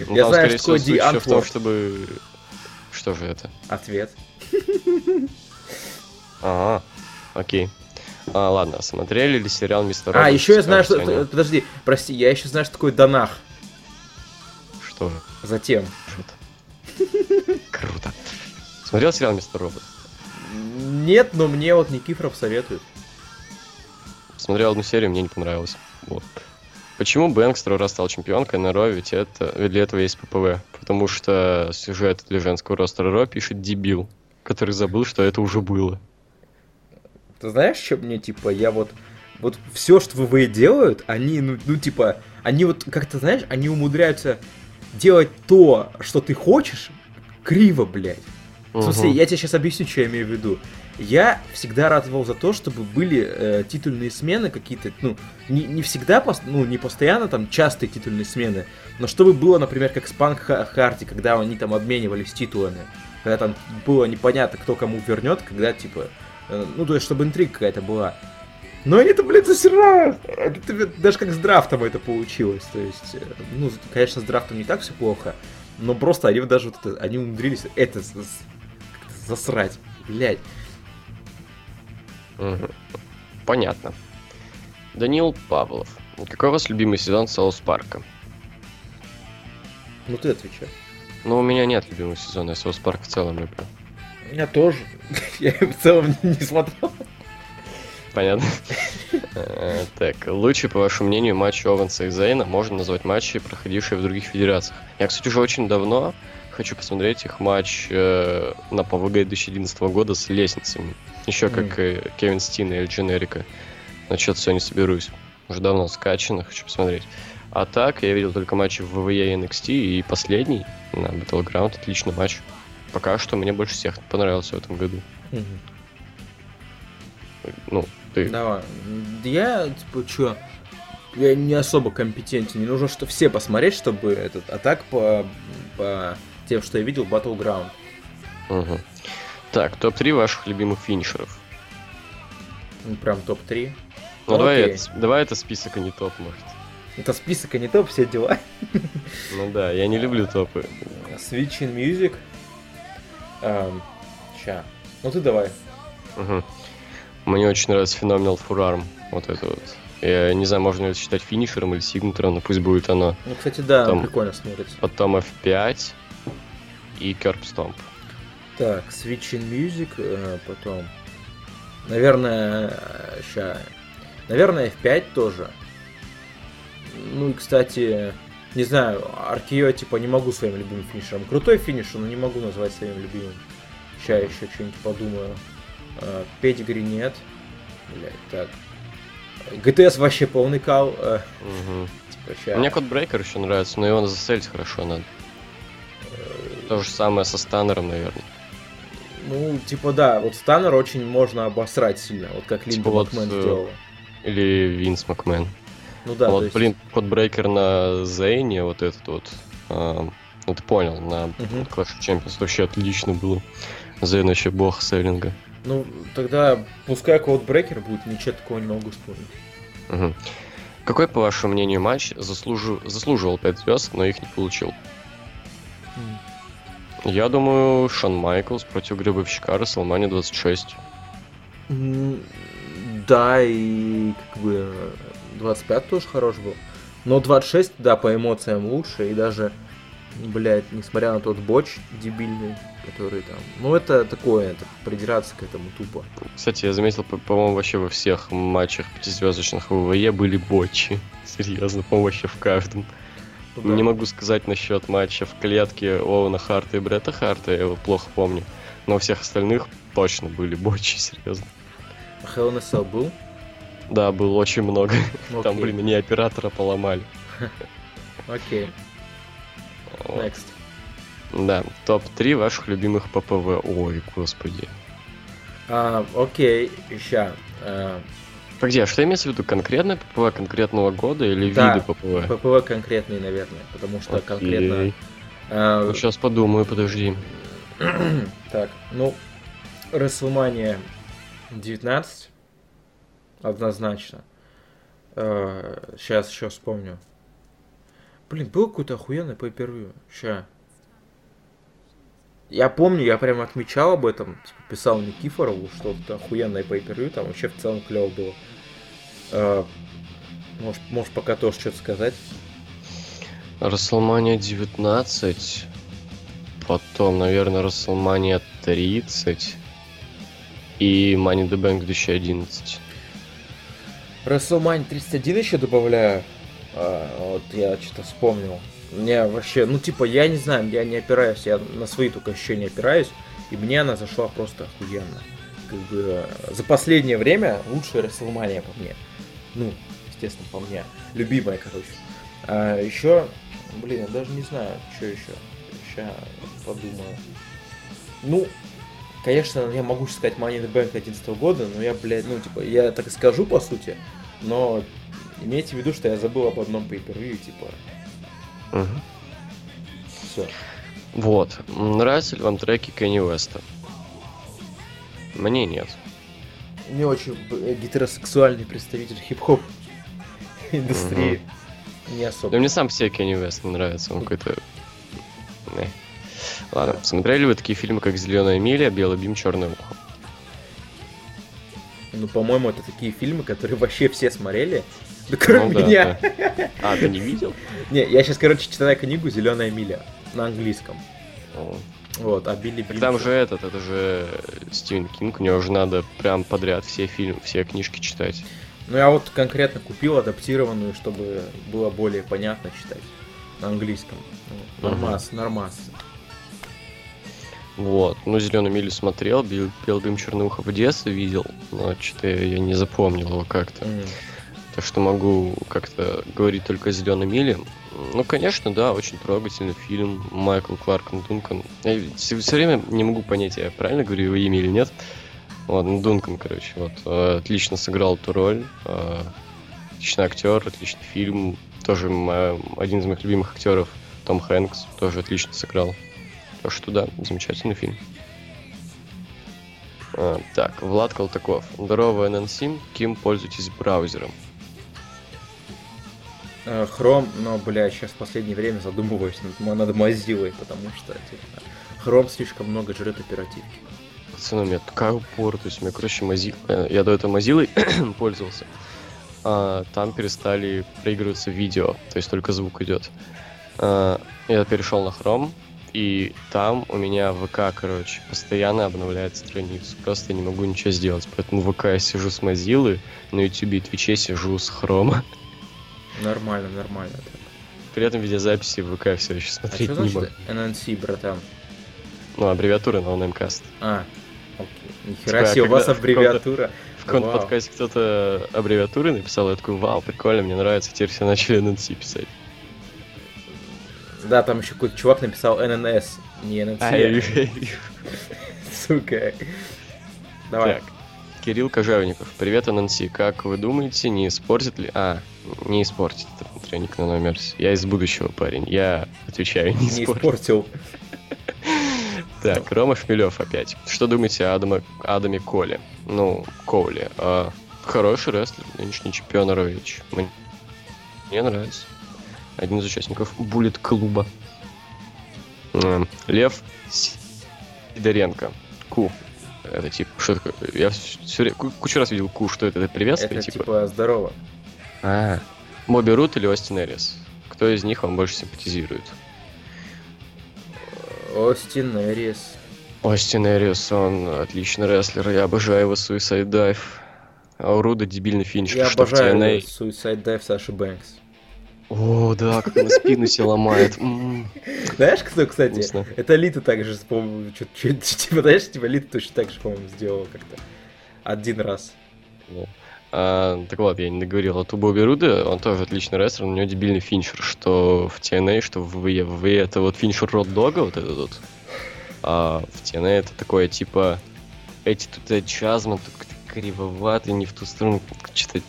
Ну, я там, знаю, что такое в том, чтобы... Что же это? Ответ. Ага, окей. А, ладно, смотрели ли сериал Мистер А, Робот? еще я знаю, что... Они? Подожди, прости, я еще знаю, что такое донах. Что же? Затем. Круто. Круто. Смотрел сериал Мистер Робот? Нет, но мне вот Никифоров советует. Смотрел одну серию, мне не понравилось. Вот. Почему Бэнкс второй раз стал чемпионкой на Ро, ведь, это, ведь для этого есть ППВ? Потому что сюжет для женского ростера Ро пишет дебил, который забыл, что это уже было. Ты знаешь, что мне, типа, я вот... Вот все, что ВВЕ делают, они, ну, ну, типа, они вот, как-то, знаешь, они умудряются делать то, что ты хочешь, криво, блядь. В смысле, я тебе сейчас объясню, что я имею в виду. Я всегда ратовал за то, чтобы были э, титульные смены какие-то, ну, не, не всегда, ну, не постоянно там частые титульные смены, но чтобы было, например, как с Панк Ха- Харди, когда они там обменивались титулами, когда там было непонятно, кто кому вернет, когда, типа, ну, то есть, чтобы интрига какая-то была. Но они-то, блядь, засирают. Это, даже как с драфтом это получилось. То есть, э, ну, конечно, с драфтом не так все плохо, но просто они даже вот это, они умудрились это засрать. Блядь. Понятно. Данил Павлов. Какой у вас любимый сезон Саус Парка? Ну ты отвечай. Ну, у меня нет любимого сезона, я South Park в целом люблю. Я тоже. Я в целом не смотрел. Понятно. Э, Так, лучший, по вашему мнению, матч Ованса и Зейна можно назвать матчи, проходившие в других федерациях. Я, кстати, уже очень давно хочу посмотреть их матч э, на PWG 2011 года с лестницами. Еще как э, Кевин Стин и Эль Дженерика. Но что-то все не соберусь. Уже давно скачано, хочу посмотреть. А так, я видел только матчи в ВВЕ и NXT, и последний на Battleground, отличный матч. Пока что мне больше всех понравился в этом году. Ну, ты Давай. Я, типа, чё, я не особо компетентен. Не нужно, что все посмотреть, чтобы этот. А так по, по тем, что я видел, Battleground. Мгм. Так, топ-3 ваших любимых финишеров. Ну, прям топ-3. Ну, Ну, давай, это, давай это список, а не топ, может. Это список, а не топ, все дела. Ну да, я не люблю топы. Switch in Music. Эм, ща. Ну ты давай. Мгм. Мне очень нравится Phenomenal Forearm. Вот это вот. Я не знаю, можно ли это считать финишером или сигнатором, но пусть будет оно. Ну, кстати, да, Там- прикольно смотрится. Потом F5 и Curb Stomp. Так, Switch in Music, э, потом. Наверное, ща. Наверное, F5 тоже. Ну и, кстати, не знаю, Аркио, типа, не могу своим любимым финишером. Крутой финишер, но не могу назвать своим любимым. Ща еще что-нибудь подумаю. Э, Педигри нет. Блять, так. ГТС вообще полный кал. э. Типа, ща. Мне Код Брейкер еще нравится, но его заселить хорошо надо. То же самое со Станнером, наверное. Ну, типа, да, вот Станнер очень можно обосрать сильно, вот как Линда Типа вот, Макмен э, сделала. Или Винс Макмен. Ну да, вот, есть... блин, Кодбрейкер на Зейне, вот этот вот, а, ну ты понял, на Мгм. Clash of Champions вообще отлично было. Зейн вообще бог селлинга. Ну, тогда пускай Кодбрекер будет, ничего такого не могу вспомнить. Мгм. Какой, по вашему мнению, матч заслужил, заслуживал 5 звезд, но их не получил? Я думаю, Шон Майклс против Гробовщика Расселмани 26. М, Да, и как бы 25 тоже хорош был. Но 26, да, по эмоциям лучше. И даже, блядь, несмотря на тот боч дебильный, который там... Ну, это такое, это придираться к этому тупо. Кстати, я заметил, по- по-моему, вообще во всех матчах пятизвездочных ВВЕ были бочи. Серьезно, по-моему, вообще в каждом. Ну да. Не могу сказать насчет матча в клетке Оуэна Харта и Бретта Харта, я его плохо помню. Но у всех остальных точно были бочи, серьезно. А Hell был? Да, было очень много. Ну, Там, блин, не оператора поломали. Окей, Вот. next. Да, топ-3 ваших любимых ППВ. Ой, господи. А, окей, ща. А, Погоди, а что имеется в виду? Конкретно ППВ конкретного года или Да. виды ППВ? ППВ конкретный, наверное, потому что Окей. конкретно... а, сейчас подумаю, подожди. Так, ну, WrestleMania 19, однозначно. Сейчас еще вспомню. Блин, был какой-то охуенный pay Ща. Я помню, я прям отмечал об этом, типа, писал Никифорову, что это охуенное pay там вообще в целом клево было. Э, Может, может пока тоже что-то сказать? Расселмания 19. Потом, наверное, Расселмания 30. И Money the Bank 2011. WrestleMania 31 еще добавляю. А, вот я что-то вспомнил. Мне вообще, ну типа, я не знаю, я не опираюсь, я на свои только ощущения опираюсь, и мне она зашла просто охуенно. Как бы за последнее время лучшая WrestleMania по мне. Ну, естественно, по мне. Любимая, короче. А еще, блин, я даже не знаю, что еще. Сейчас подумаю. Ну, конечно, я могу сказать Money in the Bank 11 года, но я, блядь, ну, типа, я так и скажу, по сути, но имейте в виду, что я забыл об одном pay типа, Мгм. все. Вот. Нравятся ли вам треки Кенни Уэста? Мне нет. Не очень б- гетеросексуальный представитель хип-хоп индустрии. Не Да особо. мне сам все Кенни не нравится, он какой-то... Ладно, смотрели вы такие фильмы, как «Зеленая миля», «Белый бим», «Черное ухо»? Ну, по-моему, это такие фильмы, которые вообще все смотрели. Да кроме Ну да, меня. да. А, ты не видел? Не, я сейчас, короче, читаю книгу Зеленая миля на английском. О. Вот, а Билли Так Билл там же этот, это же Стивен Кинг, у него же надо прям подряд все фильмы, все книжки читать. Ну, я вот конкретно купил адаптированную, чтобы было более понятно читать на английском. Ну. Нормас, нормас. Вот, ну «Зеленую милю» смотрел, «Бел- «Белый бим», «Черное ухо» в детстве видел, но что-то я не запомнил его как-то. М. Так что могу как-то говорить только о «Зеленой миле». Ну, конечно, да, очень трогательный фильм. Майкл Кларкон Дункан. Я все, время не могу понять, я правильно говорю его имя или нет. Вот, ну, Дункан, короче, вот. э, Отлично сыграл эту роль. э, Отличный актер, отличный фильм. Тоже м- один из моих любимых актеров, Том Хэнкс, тоже отлично сыграл. Так что да, замечательный фильм. А, так, Влад Колтаков. Здорово, NNSIM. Кем пользуетесь браузером? Э, Хром, но, бля, сейчас в последнее время задумываюсь над, над Mozilla, потому что, типа, Хром слишком много жрет оперативки. Пацаны, у меня такая упоротость. У меня, короче, Mozilla... Я до этого Mozilla пользовался. А, там перестали проигрываться видео, то есть только звук идет. А, я перешел на Chrome, и там у меня ВК, короче, постоянно обновляет страницу. Просто не могу ничего сделать. Поэтому в ВК я сижу с Mozilla, на YouTube и Твиче сижу с Chrome. Нормально, нормально. так. При этом видеозаписи в ВК все еще А смотреть что не могу. NNC, братан? Ну, аббревиатура на OneMcast. А, окей. Нихера Типа, себе, у вас аббревиатура. В каком-то подкасте кто-то аббревиатуры написал, я такой, вау, прикольно, мне нравится, теперь все начали NNC писать. Да, там еще какой-то чувак написал NNS, не А, NNC. Сука. Давай. Так, Кирилл Кожевников, привет, NNC, как вы думаете, не испортит ли... А, не испортит, это внутренник на номер. Я из будущего, парень, я отвечаю, не Не испортил. Так, Рома Шмелев опять. Что думаете о Адаме, Адаме Коле? Ну, Коуле. А, Хороший рестлер, нынешний чемпион. Мне, мне нравится. Один из участников Буллет клуба. Лев Сидоренко. Ку. Это типа, что такое? Я все, кучу раз видел ку, что это? Это приветствие, Это типа? типа здорово. А, Моби Рут или Остин Эрис? Кто из них вам больше симпатизирует? Остин Эрис. Остин Эрис, он отличный рестлер, я обожаю его Suicide Dive. А у Руда дебильный финиш, Я обожаю TNA. Suicide Dive Саши Бэнкс. О, да, как он спину себе ломает. Знаешь, кто, кстати? Вкусно. Это Лита также, чё- чё- типа, знаешь, типа Лита точно так же, по-моему, сделала как-то. Один раз. да. А, так вот, я не договорил. Вот у Бобби Руда, он тоже отличный рестлер, у него дебильный финишер, что в TNA, что в WWE, это вот финишер Род Дога, вот этот вот. А в TNA это такое, типа, эти тут джазман, тут кривоватый, не в ту сторону. Что-то,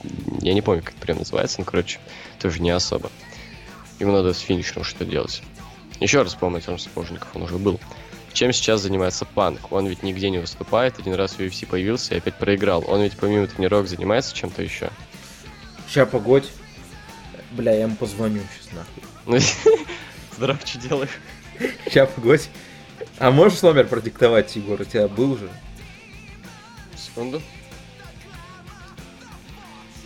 я не помню, как это прям называется, но, короче, тоже не особо. Ему надо с финишером что делать. Еще раз по матерам сапожников он уже был. Чем сейчас занимается Панк? Он ведь нигде не выступает, один раз в UFC появился и опять проиграл. Он ведь помимо тренировок занимается чем-то еще. Ща, погодь. Бля, я ему позвоню сейчас нахуй. Ну, Здорово, что делаешь? Ща, погодь. А можешь номер продиктовать, Егор? У тебя был же? Секунду.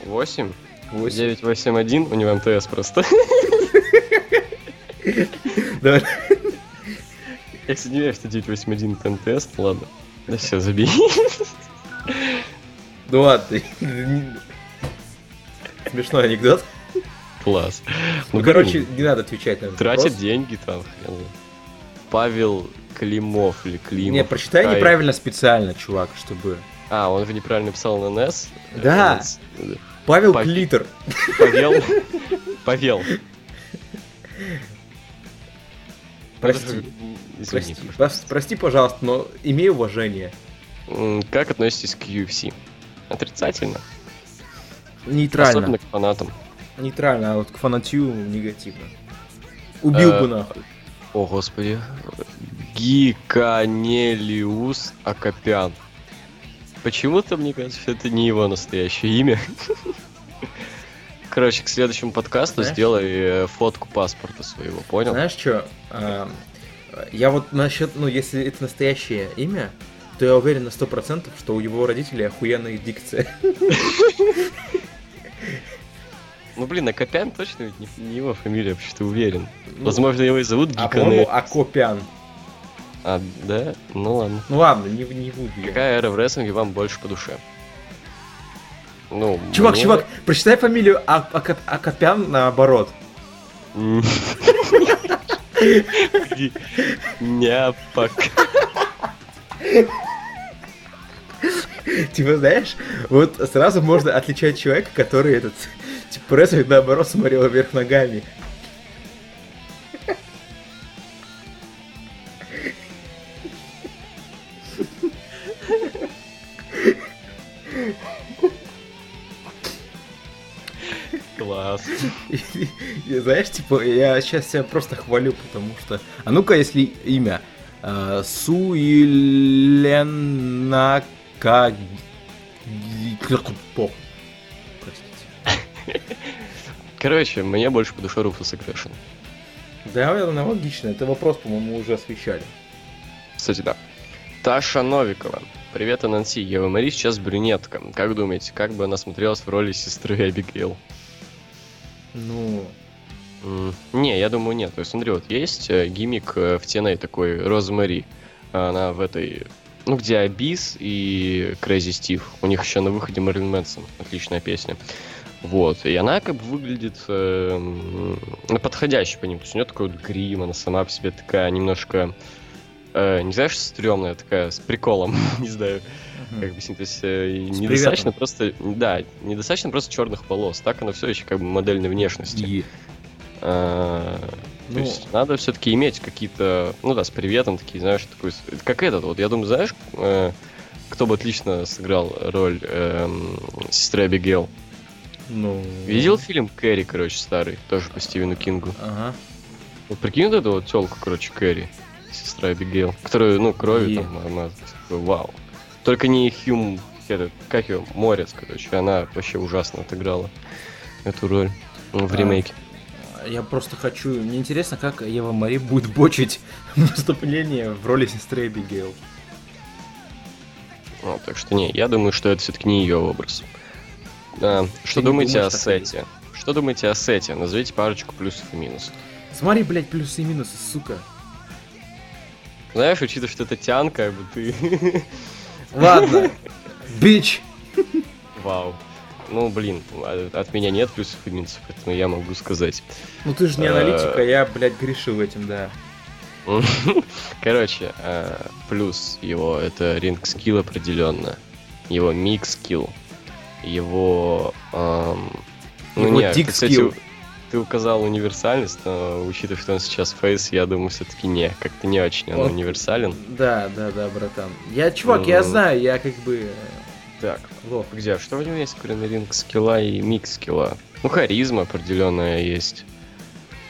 8, Восемь. 9, 8, 1. У него МТС просто. Давай. Я, кстати, не верю, что 981 это МТС, ну ладно. Да все, забей. Ну ладно. Смешной анекдот. Класс. Ну, блин, короче, не надо отвечать на этот тратит вопрос. деньги там. хрен. Павел Климов или Климов. Не, прочитай Ай. неправильно специально, чувак, чтобы... А, он же неправильно писал на NES. Да. Э, Павел Пав- Клитер. Павел. Павел. Прости. Извини. Прости, Пос- прости, пожалуйста, но имей уважение. Как относитесь к UFC? Отрицательно. Нейтрально. Особенно к фанатам. Нейтрально, а вот к фанатью негативно. Убил Э, бы нахуй. О, господи. Гиканелиус Акопян. Почему-то мне кажется, что это не его настоящее имя. Короче, к следующему подкасту Знаешь? сделай э, фотку паспорта своего, понял? Знаешь что? Я вот насчет, ну, если это настоящее имя, то я уверен на 100%, что у его родителей охуенная дикция. Ну, блин, Акопян точно ведь не, не его фамилия, вообще-то уверен. Ну, Возможно, его и зовут А по-моему. Акопян. А, да? Ну ладно. Ну ладно, не, не буду я. Какая эра в рестлинге вам больше по душе? Ну, Чувак, мне- чувак, прочитай фамилию А- Ака- Акопян наоборот. Няпак. Типа, знаешь, вот сразу можно отличать человека, который этот, типа, рестлинг наоборот смотрел вверх ногами. Класс. И, и, знаешь, типа, я сейчас себя просто хвалю, потому что... А ну-ка, если имя. Э, Суилена Простите. Короче, мне больше по душе Ruthless Aggression. Да, это аналогично. Это вопрос, по-моему, уже освещали. Кстати, да. Таша Новикова. Привет, Ананси. Ева Мари сейчас брюнетка. Как думаете, как бы она смотрелась в роли сестры Эбигейл? Ну, М, Не, я думаю, нет. То есть, смотри, вот есть э, гиммик э, в TNA такой, Розмари. Она в этой... Ну, где Абис и Крейзи Стив. У них еще на выходе Мэрилин Мэнсон. Отличная песня. Вот. И она как бы выглядит э, подходящей по ним. То есть у нее такой вот грим, она сама по себе такая немножко... э, не знаешь, стрёмная такая, с приколом, не знаю, как бы, то есть э, недостаточно просто, да, недостаточно просто черных волос, так она все еще как бы модельной внешности. И, А, То ну, есть надо все-таки иметь какие-то, ну да, с приветом такие, знаешь, такой, как этот, вот я думаю, знаешь, э, кто бы отлично сыграл роль эм, сестры Абигейл? ну... Видел фильм Кэрри, короче, старый, тоже по Стивену Кингу? Ага. Вот прикинь вот эту вот телку, короче, Кэрри, сестра Абигейл, которую, ну, кровью И- там мазать. Такой, Вау. Только не Хьюм этот, как ее, Морец, короче, она вообще ужасно отыграла эту роль в А, ремейке. Я просто хочу... Мне интересно, как Ева Мари будет бочить выступление в роли сестры Эбигейл. Вот, так что не, я думаю, что это все-таки не ее образ. А, что не думаете думаешь, о сете? Что думаете о сете? Назовите парочку плюсов и минусов. Смотри, блядь, плюсы и минусы, сука. Знаешь, учитывая, что это тян, как бы ты... Ладно. Bitch. Вау. Ну, блин, от от меня нет плюсов и минусов, поэтому я могу сказать. Ну ты же не Э. аналитик, а я, блядь, грешил этим, да. Короче, э, плюс его это ring skill определенно, его mic skill, его... эм, ну Его не, dick кстати, skill. Ты указал универсальность, но учитывая, что он сейчас face, я думаю, все-таки не, как-то не очень он Вот. универсален. Да, да, да, братан. Я, чувак, я Мгм. знаю, я как бы... э, Так, Лох. где, что у него есть, кроме ринг скилла и микс скилла? Ну, харизма определенная есть.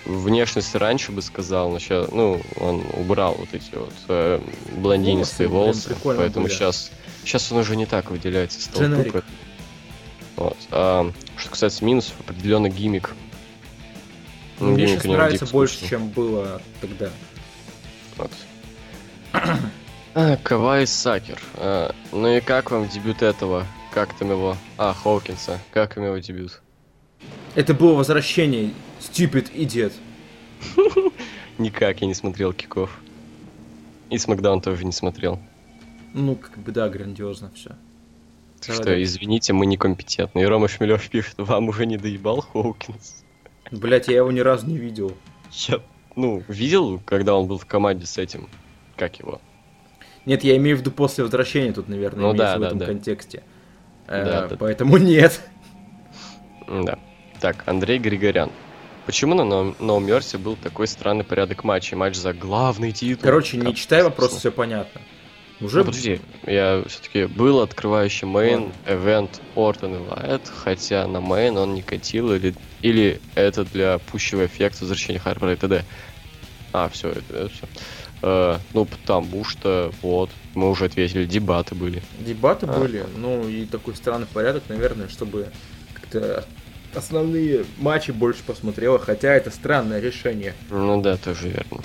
Внешность раньше бы сказал, но сейчас, ну, он убрал вот эти вот э, блондинистые Волосы, волосы, поэтому были. сейчас, сейчас он уже не так выделяется из толпы. Вот. А, что касается минусов, определенно гиммик. Ну, мне сейчас нравится больше, скучный. чем было тогда. Вот. А, Кавай Сакер. А, ну и как вам дебют этого? Как там его? А, Хоукинса. Как им его дебют? Это было возвращение. Stupid idiot. Никак, я не смотрел киков. И Смакдаун тоже не смотрел. Ну, как бы, да, грандиозно все. Так что, извините, мы некомпетентны. И Рома Шмелев пишет, вам уже не доебал Хоукинс. Блять, я его ни разу не видел. Я, ну, видел, когда он был в команде с этим, как его? Нет, я имею в виду после возвращения тут, наверное, Ну да, в да, этом да. контексте. Э, Да, да. Поэтому нет. Да. Так, Андрей Григорян. Почему на No Mercy был такой странный порядок матчей? Матч за главный титул. Короче, не читай вопрос, все понятно. Уже Ну, подожди, я все-таки был открывающий main event Ортон и хотя на main он не катил, или, или это для пущего эффекта возвращения Харпера и т.д. А, все, это, все. ну, потому что, вот, мы уже ответили, дебаты были. дебаты А. были, ну и такой странный порядок, наверное, чтобы как-то основные матчи больше посмотрела, хотя это странное решение. Ну да, тоже верно.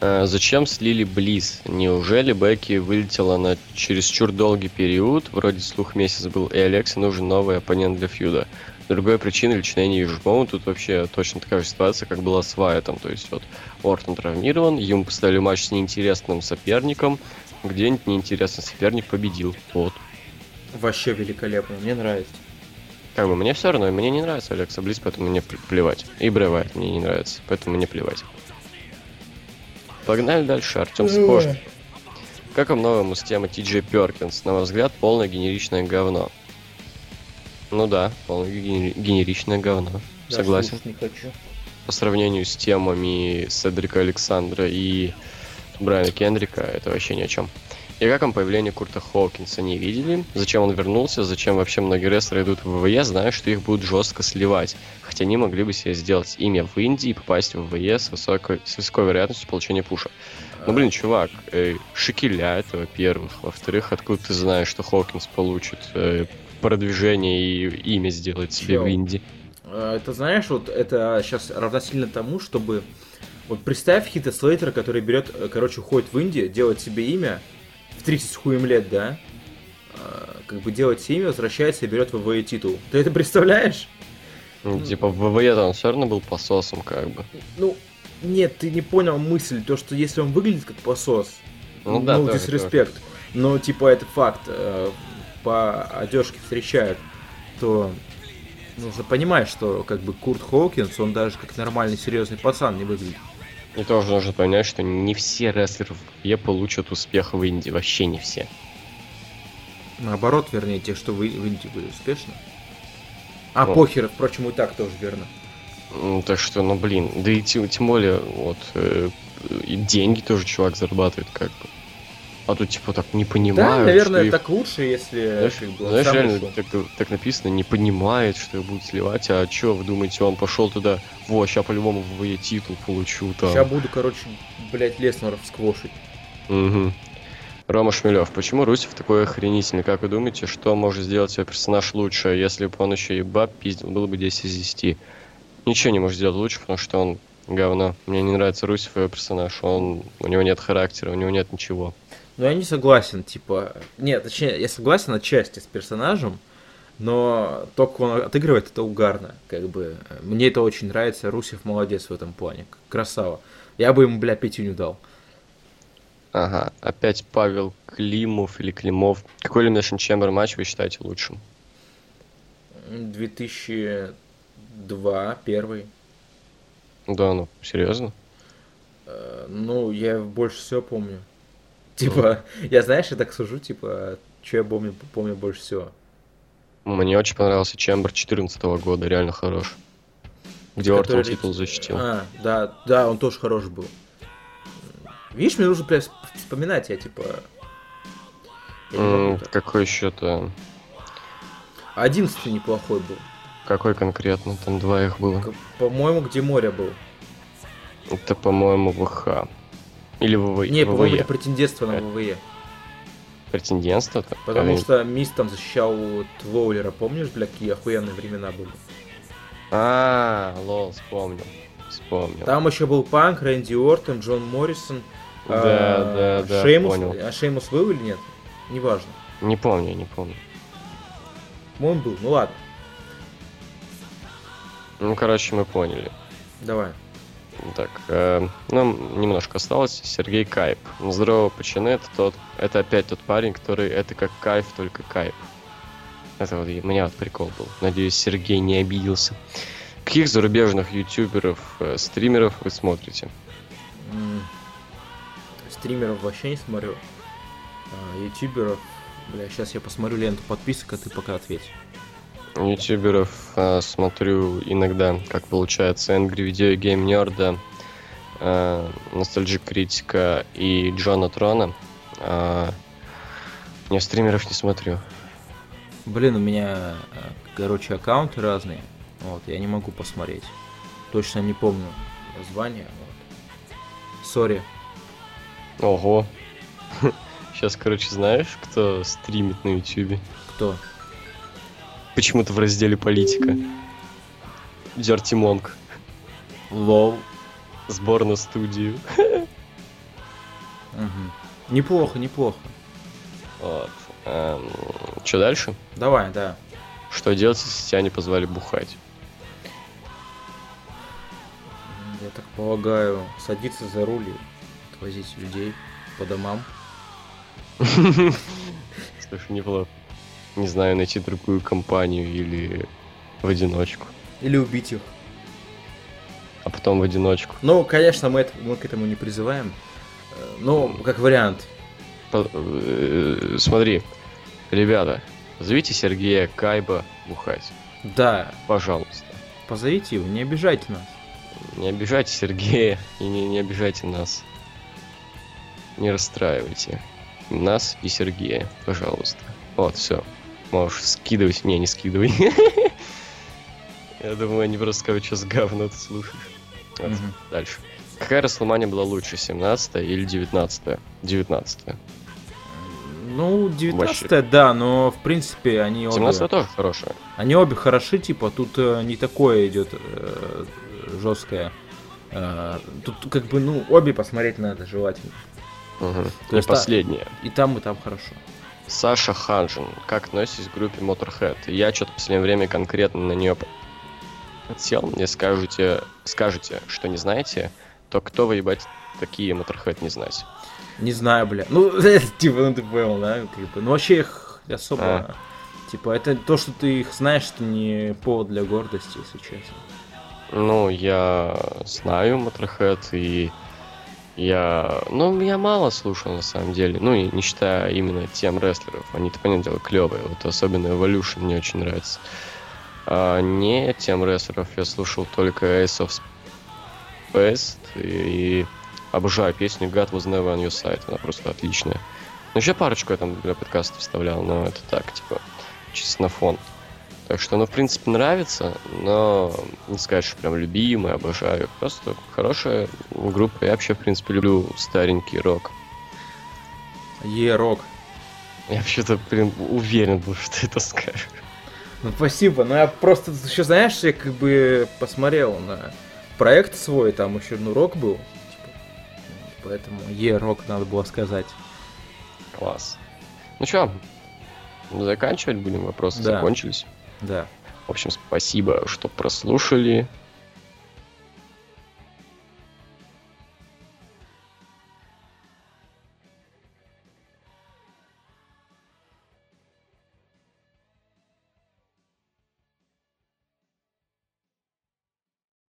А, зачем слили Близ? Неужели Бекки вылетела на чересчур долгий период? Вроде слух месяц был, и Алексе нужен новый оппонент для фьюда. Другой причины лично я не вижу. По-моему, тут вообще точно такая же ситуация, как была с Вайтом. То есть вот Ортон травмирован, ему поставили матч с неинтересным соперником, где-нибудь неинтересный соперник победил. Вот. Вообще великолепно, мне нравится. Как бы мне все равно, мне не нравится Алекса Близ, поэтому мне пле- плевать. И Брэй Вайт мне не нравится, поэтому мне плевать. Погнали дальше, Артем Сапожник. Как вам новая мустема Ти Джей Перкинс? На мой взгляд, полное генеричное говно. Ну да, полное генери- генеричное говно. Да, Согласен. не хочу. По сравнению с темами Седрика Александра и Брайана Кендрика, это вообще ни о чем. И как вам появление Курта Хоукинса не видели? Зачем он вернулся? Зачем вообще многие рестлеры идут в ВВЕ, зная, что их будут жестко сливать? Хотя они могли бы себе сделать имя в Индии и попасть в ВВЕ с высокой, с высокой вероятностью получения пуша. Ну, блин, чувак, э, шекеля это, во-первых. Во-вторых, откуда ты знаешь, что Хокинс получит э, продвижение и имя сделает себе Чел. в Индии? А, Это знаешь, вот это сейчас равносильно тому, чтобы вот представь Хита Слейтера, который берет, э, короче, уходит в Индию, делает себе имя в 30 с хуем лет, да? А, Как бы себе имя, возвращается и берет ВВЕ титул. Ты это представляешь? Ну, типа, в ВВЕ он все равно был пососом, как бы. Ну, нет, ты не понял мысль, то, что если он выглядит как посос, Ну да, ну, тоже, disrespect, но, типа, это факт, э, по одежке встречают, то нужно понимать, что, как бы, Курт Хоукинс, он даже как нормальный, серьезный пацан не выглядит. И тоже нужно понять, что не все рестлеры в ВВЕ получат успех в Индии, вообще не все. Наоборот, вернее, те, что в, в Индии были успешны. А Ну. похер, впрочем, и так тоже верно. Ну, так что, ну, блин, да и тем, тем более, вот, э, и деньги тоже чувак зарабатывает, как бы. А тут, типа, так не понимаю, да, наверное, их- так лучше, если Знаешь, как знаешь, реально так, так написано, не понимает, что его будут сливать, а чё, вы думаете, он пошел туда, во, ща по-любому в ВВЕ титул получу там. Сейчас буду, короче, блять, Леснера сквошить. Мгм. Рома Шмелев, почему Русев такой охренительный? Как вы думаете, что может сделать свой персонаж лучше? Если бы он еще и баб пиздил, было бы 10 из 10. Ничего не может сделать лучше, потому что он говно. Мне не нравится Русев его персонаж. Он, у него нет характера, у него нет ничего. Ну, я не согласен, типа... Нет, точнее, я согласен отчасти с персонажем, но то, как он отыгрывает, это угарно. Как бы мне это очень нравится. Русев молодец в этом плане. Красава. Я бы ему, бля, пятюню дал. Ага, опять Павел Климов или Климов. Какой Elimination Chamber матч вы считаете лучшим? 2002, первый. Да, ну, серьезно? Э, ну, я больше всего помню. Типа, я знаешь, я так сужу, типа, что я помню, помню больше всего. Мне очень понравился Чембер 2014 года, реально хорош. Где Ортон титул защитил. А, да, да, он тоже хорош был. Видишь, мне нужно прям вспоминать, я типа... Я mm, какой еще-то... Одиннадцатый неплохой был. Какой конкретно? Там два их было. По-моему, где море был. Это, по-моему, ВХ. Или ВВЕ. Не, по-моему, это претендентство на ВВЕ. Претендентство? -то? Потому Они... что Мисс там защищал Твоулера, помнишь, бля, какие охуенные времена были? А, лол, вспомнил. Вспомнил. Там еще был Панк, Рэнди Ортон, Джон Моррисон. Да, а, да, да, Шеймус. понял. А Шеймус был или нет? Неважно. Не помню, не помню. Он был, ну ладно. Ну, короче, мы поняли. Давай. Так, э, нам немножко осталось. Сергей Кайп. Здорово, пацаны, это тот, это опять тот парень, который, это как кайф, только кайп. Это вот, у меня вот прикол был. Надеюсь, Сергей не обиделся. Каких зарубежных ютуберов, э, стримеров вы смотрите? Стримеров вообще не смотрю. А, ютуберов, бля, сейчас я посмотрю ленту подписок, а ты пока ответь. Ютуберов э, смотрю иногда, как получается, Angry Video Game Nerd, э, Nostalgic Критика и Джона Трона. Э, не, стримеров не смотрю. Блин, у меня, короче, аккаунты разные. Вот, я не могу посмотреть. Точно не помню название. Вот. Sorry. Ого. Сейчас, короче, знаешь, кто стримит на ютубе? Кто? Почему-то в разделе политика. Dirty Monk. Lol. Сбор на студию. Угу. Неплохо, неплохо. Вот. Эм, что дальше? Давай, да. Что делать, если тебя не позвали бухать? Я так полагаю, садиться за руль и отвозить людей по домам. Слушай, неплохо не знаю, найти другую компанию или в одиночку. Или убить их. А потом в одиночку. Ну, конечно, мы, это, мы к этому не призываем. Э, ну, как вариант. По, э, смотри, ребята, зовите Сергея Кайба бухать. Да. Пожалуйста. Позовите его, не обижайте нас. Не обижайте Сергея и не, не обижайте нас. Не расстраивайте нас и Сергея, пожалуйста. Вот, все. Можешь скидывать. Не, не скидывай. Я думаю, они просто скажут, что с говно ты слушаешь. Вот. Угу. Дальше. Какая Расселмания была лучше, 17 или 19 -я? 19 -я. Ну, 19 да, но в принципе они 17 обе... 17 тоже хорошая. Они обе хороши, типа, тут э, не такое идет э, жесткое. Э, тут как бы, ну, обе посмотреть надо желательно. Угу. То и есть последнее. Та, и там, и там хорошо. Саша Ханжин. Как относитесь к группе Motorhead? Я что-то в последнее время конкретно на нее подсел. Мне скажете, скажете, что не знаете, то кто вы, ебать, такие Motorhead не знать? Не знаю, бля. Ну, типа, ну ты понял, да? Как бы. Ну, вообще их особо... А. Типа, это то, что ты их знаешь, это не повод для гордости, если честно. Ну, я знаю Motorhead, и я, ну, я мало слушал, на самом деле. Ну, и не считая именно тем рестлеров. Они-то, понятное дело, клевые. Вот особенно Evolution мне очень нравится. А не тем рестлеров я слушал только Ace of Space и, и обожаю песню God Was Never On Your Side. Она просто отличная. Ну, еще парочку я там для подкаста вставлял, но это так, типа, чисто на фон. Так что, ну, в принципе, нравится, но не сказать, что прям любимый, обожаю. Просто хорошая группа. Я вообще, в принципе, люблю старенький рок. Е-рок. Я вообще-то, блин, уверен был, что это скажешь. Ну, спасибо. Ну, я просто еще, знаешь, я как бы посмотрел на проект свой, там еще, ну, рок был. Типа, поэтому Е-рок надо было сказать. Класс. Ну что, заканчивать будем, вопросы Да. закончились. Да. В общем, спасибо, что прослушали.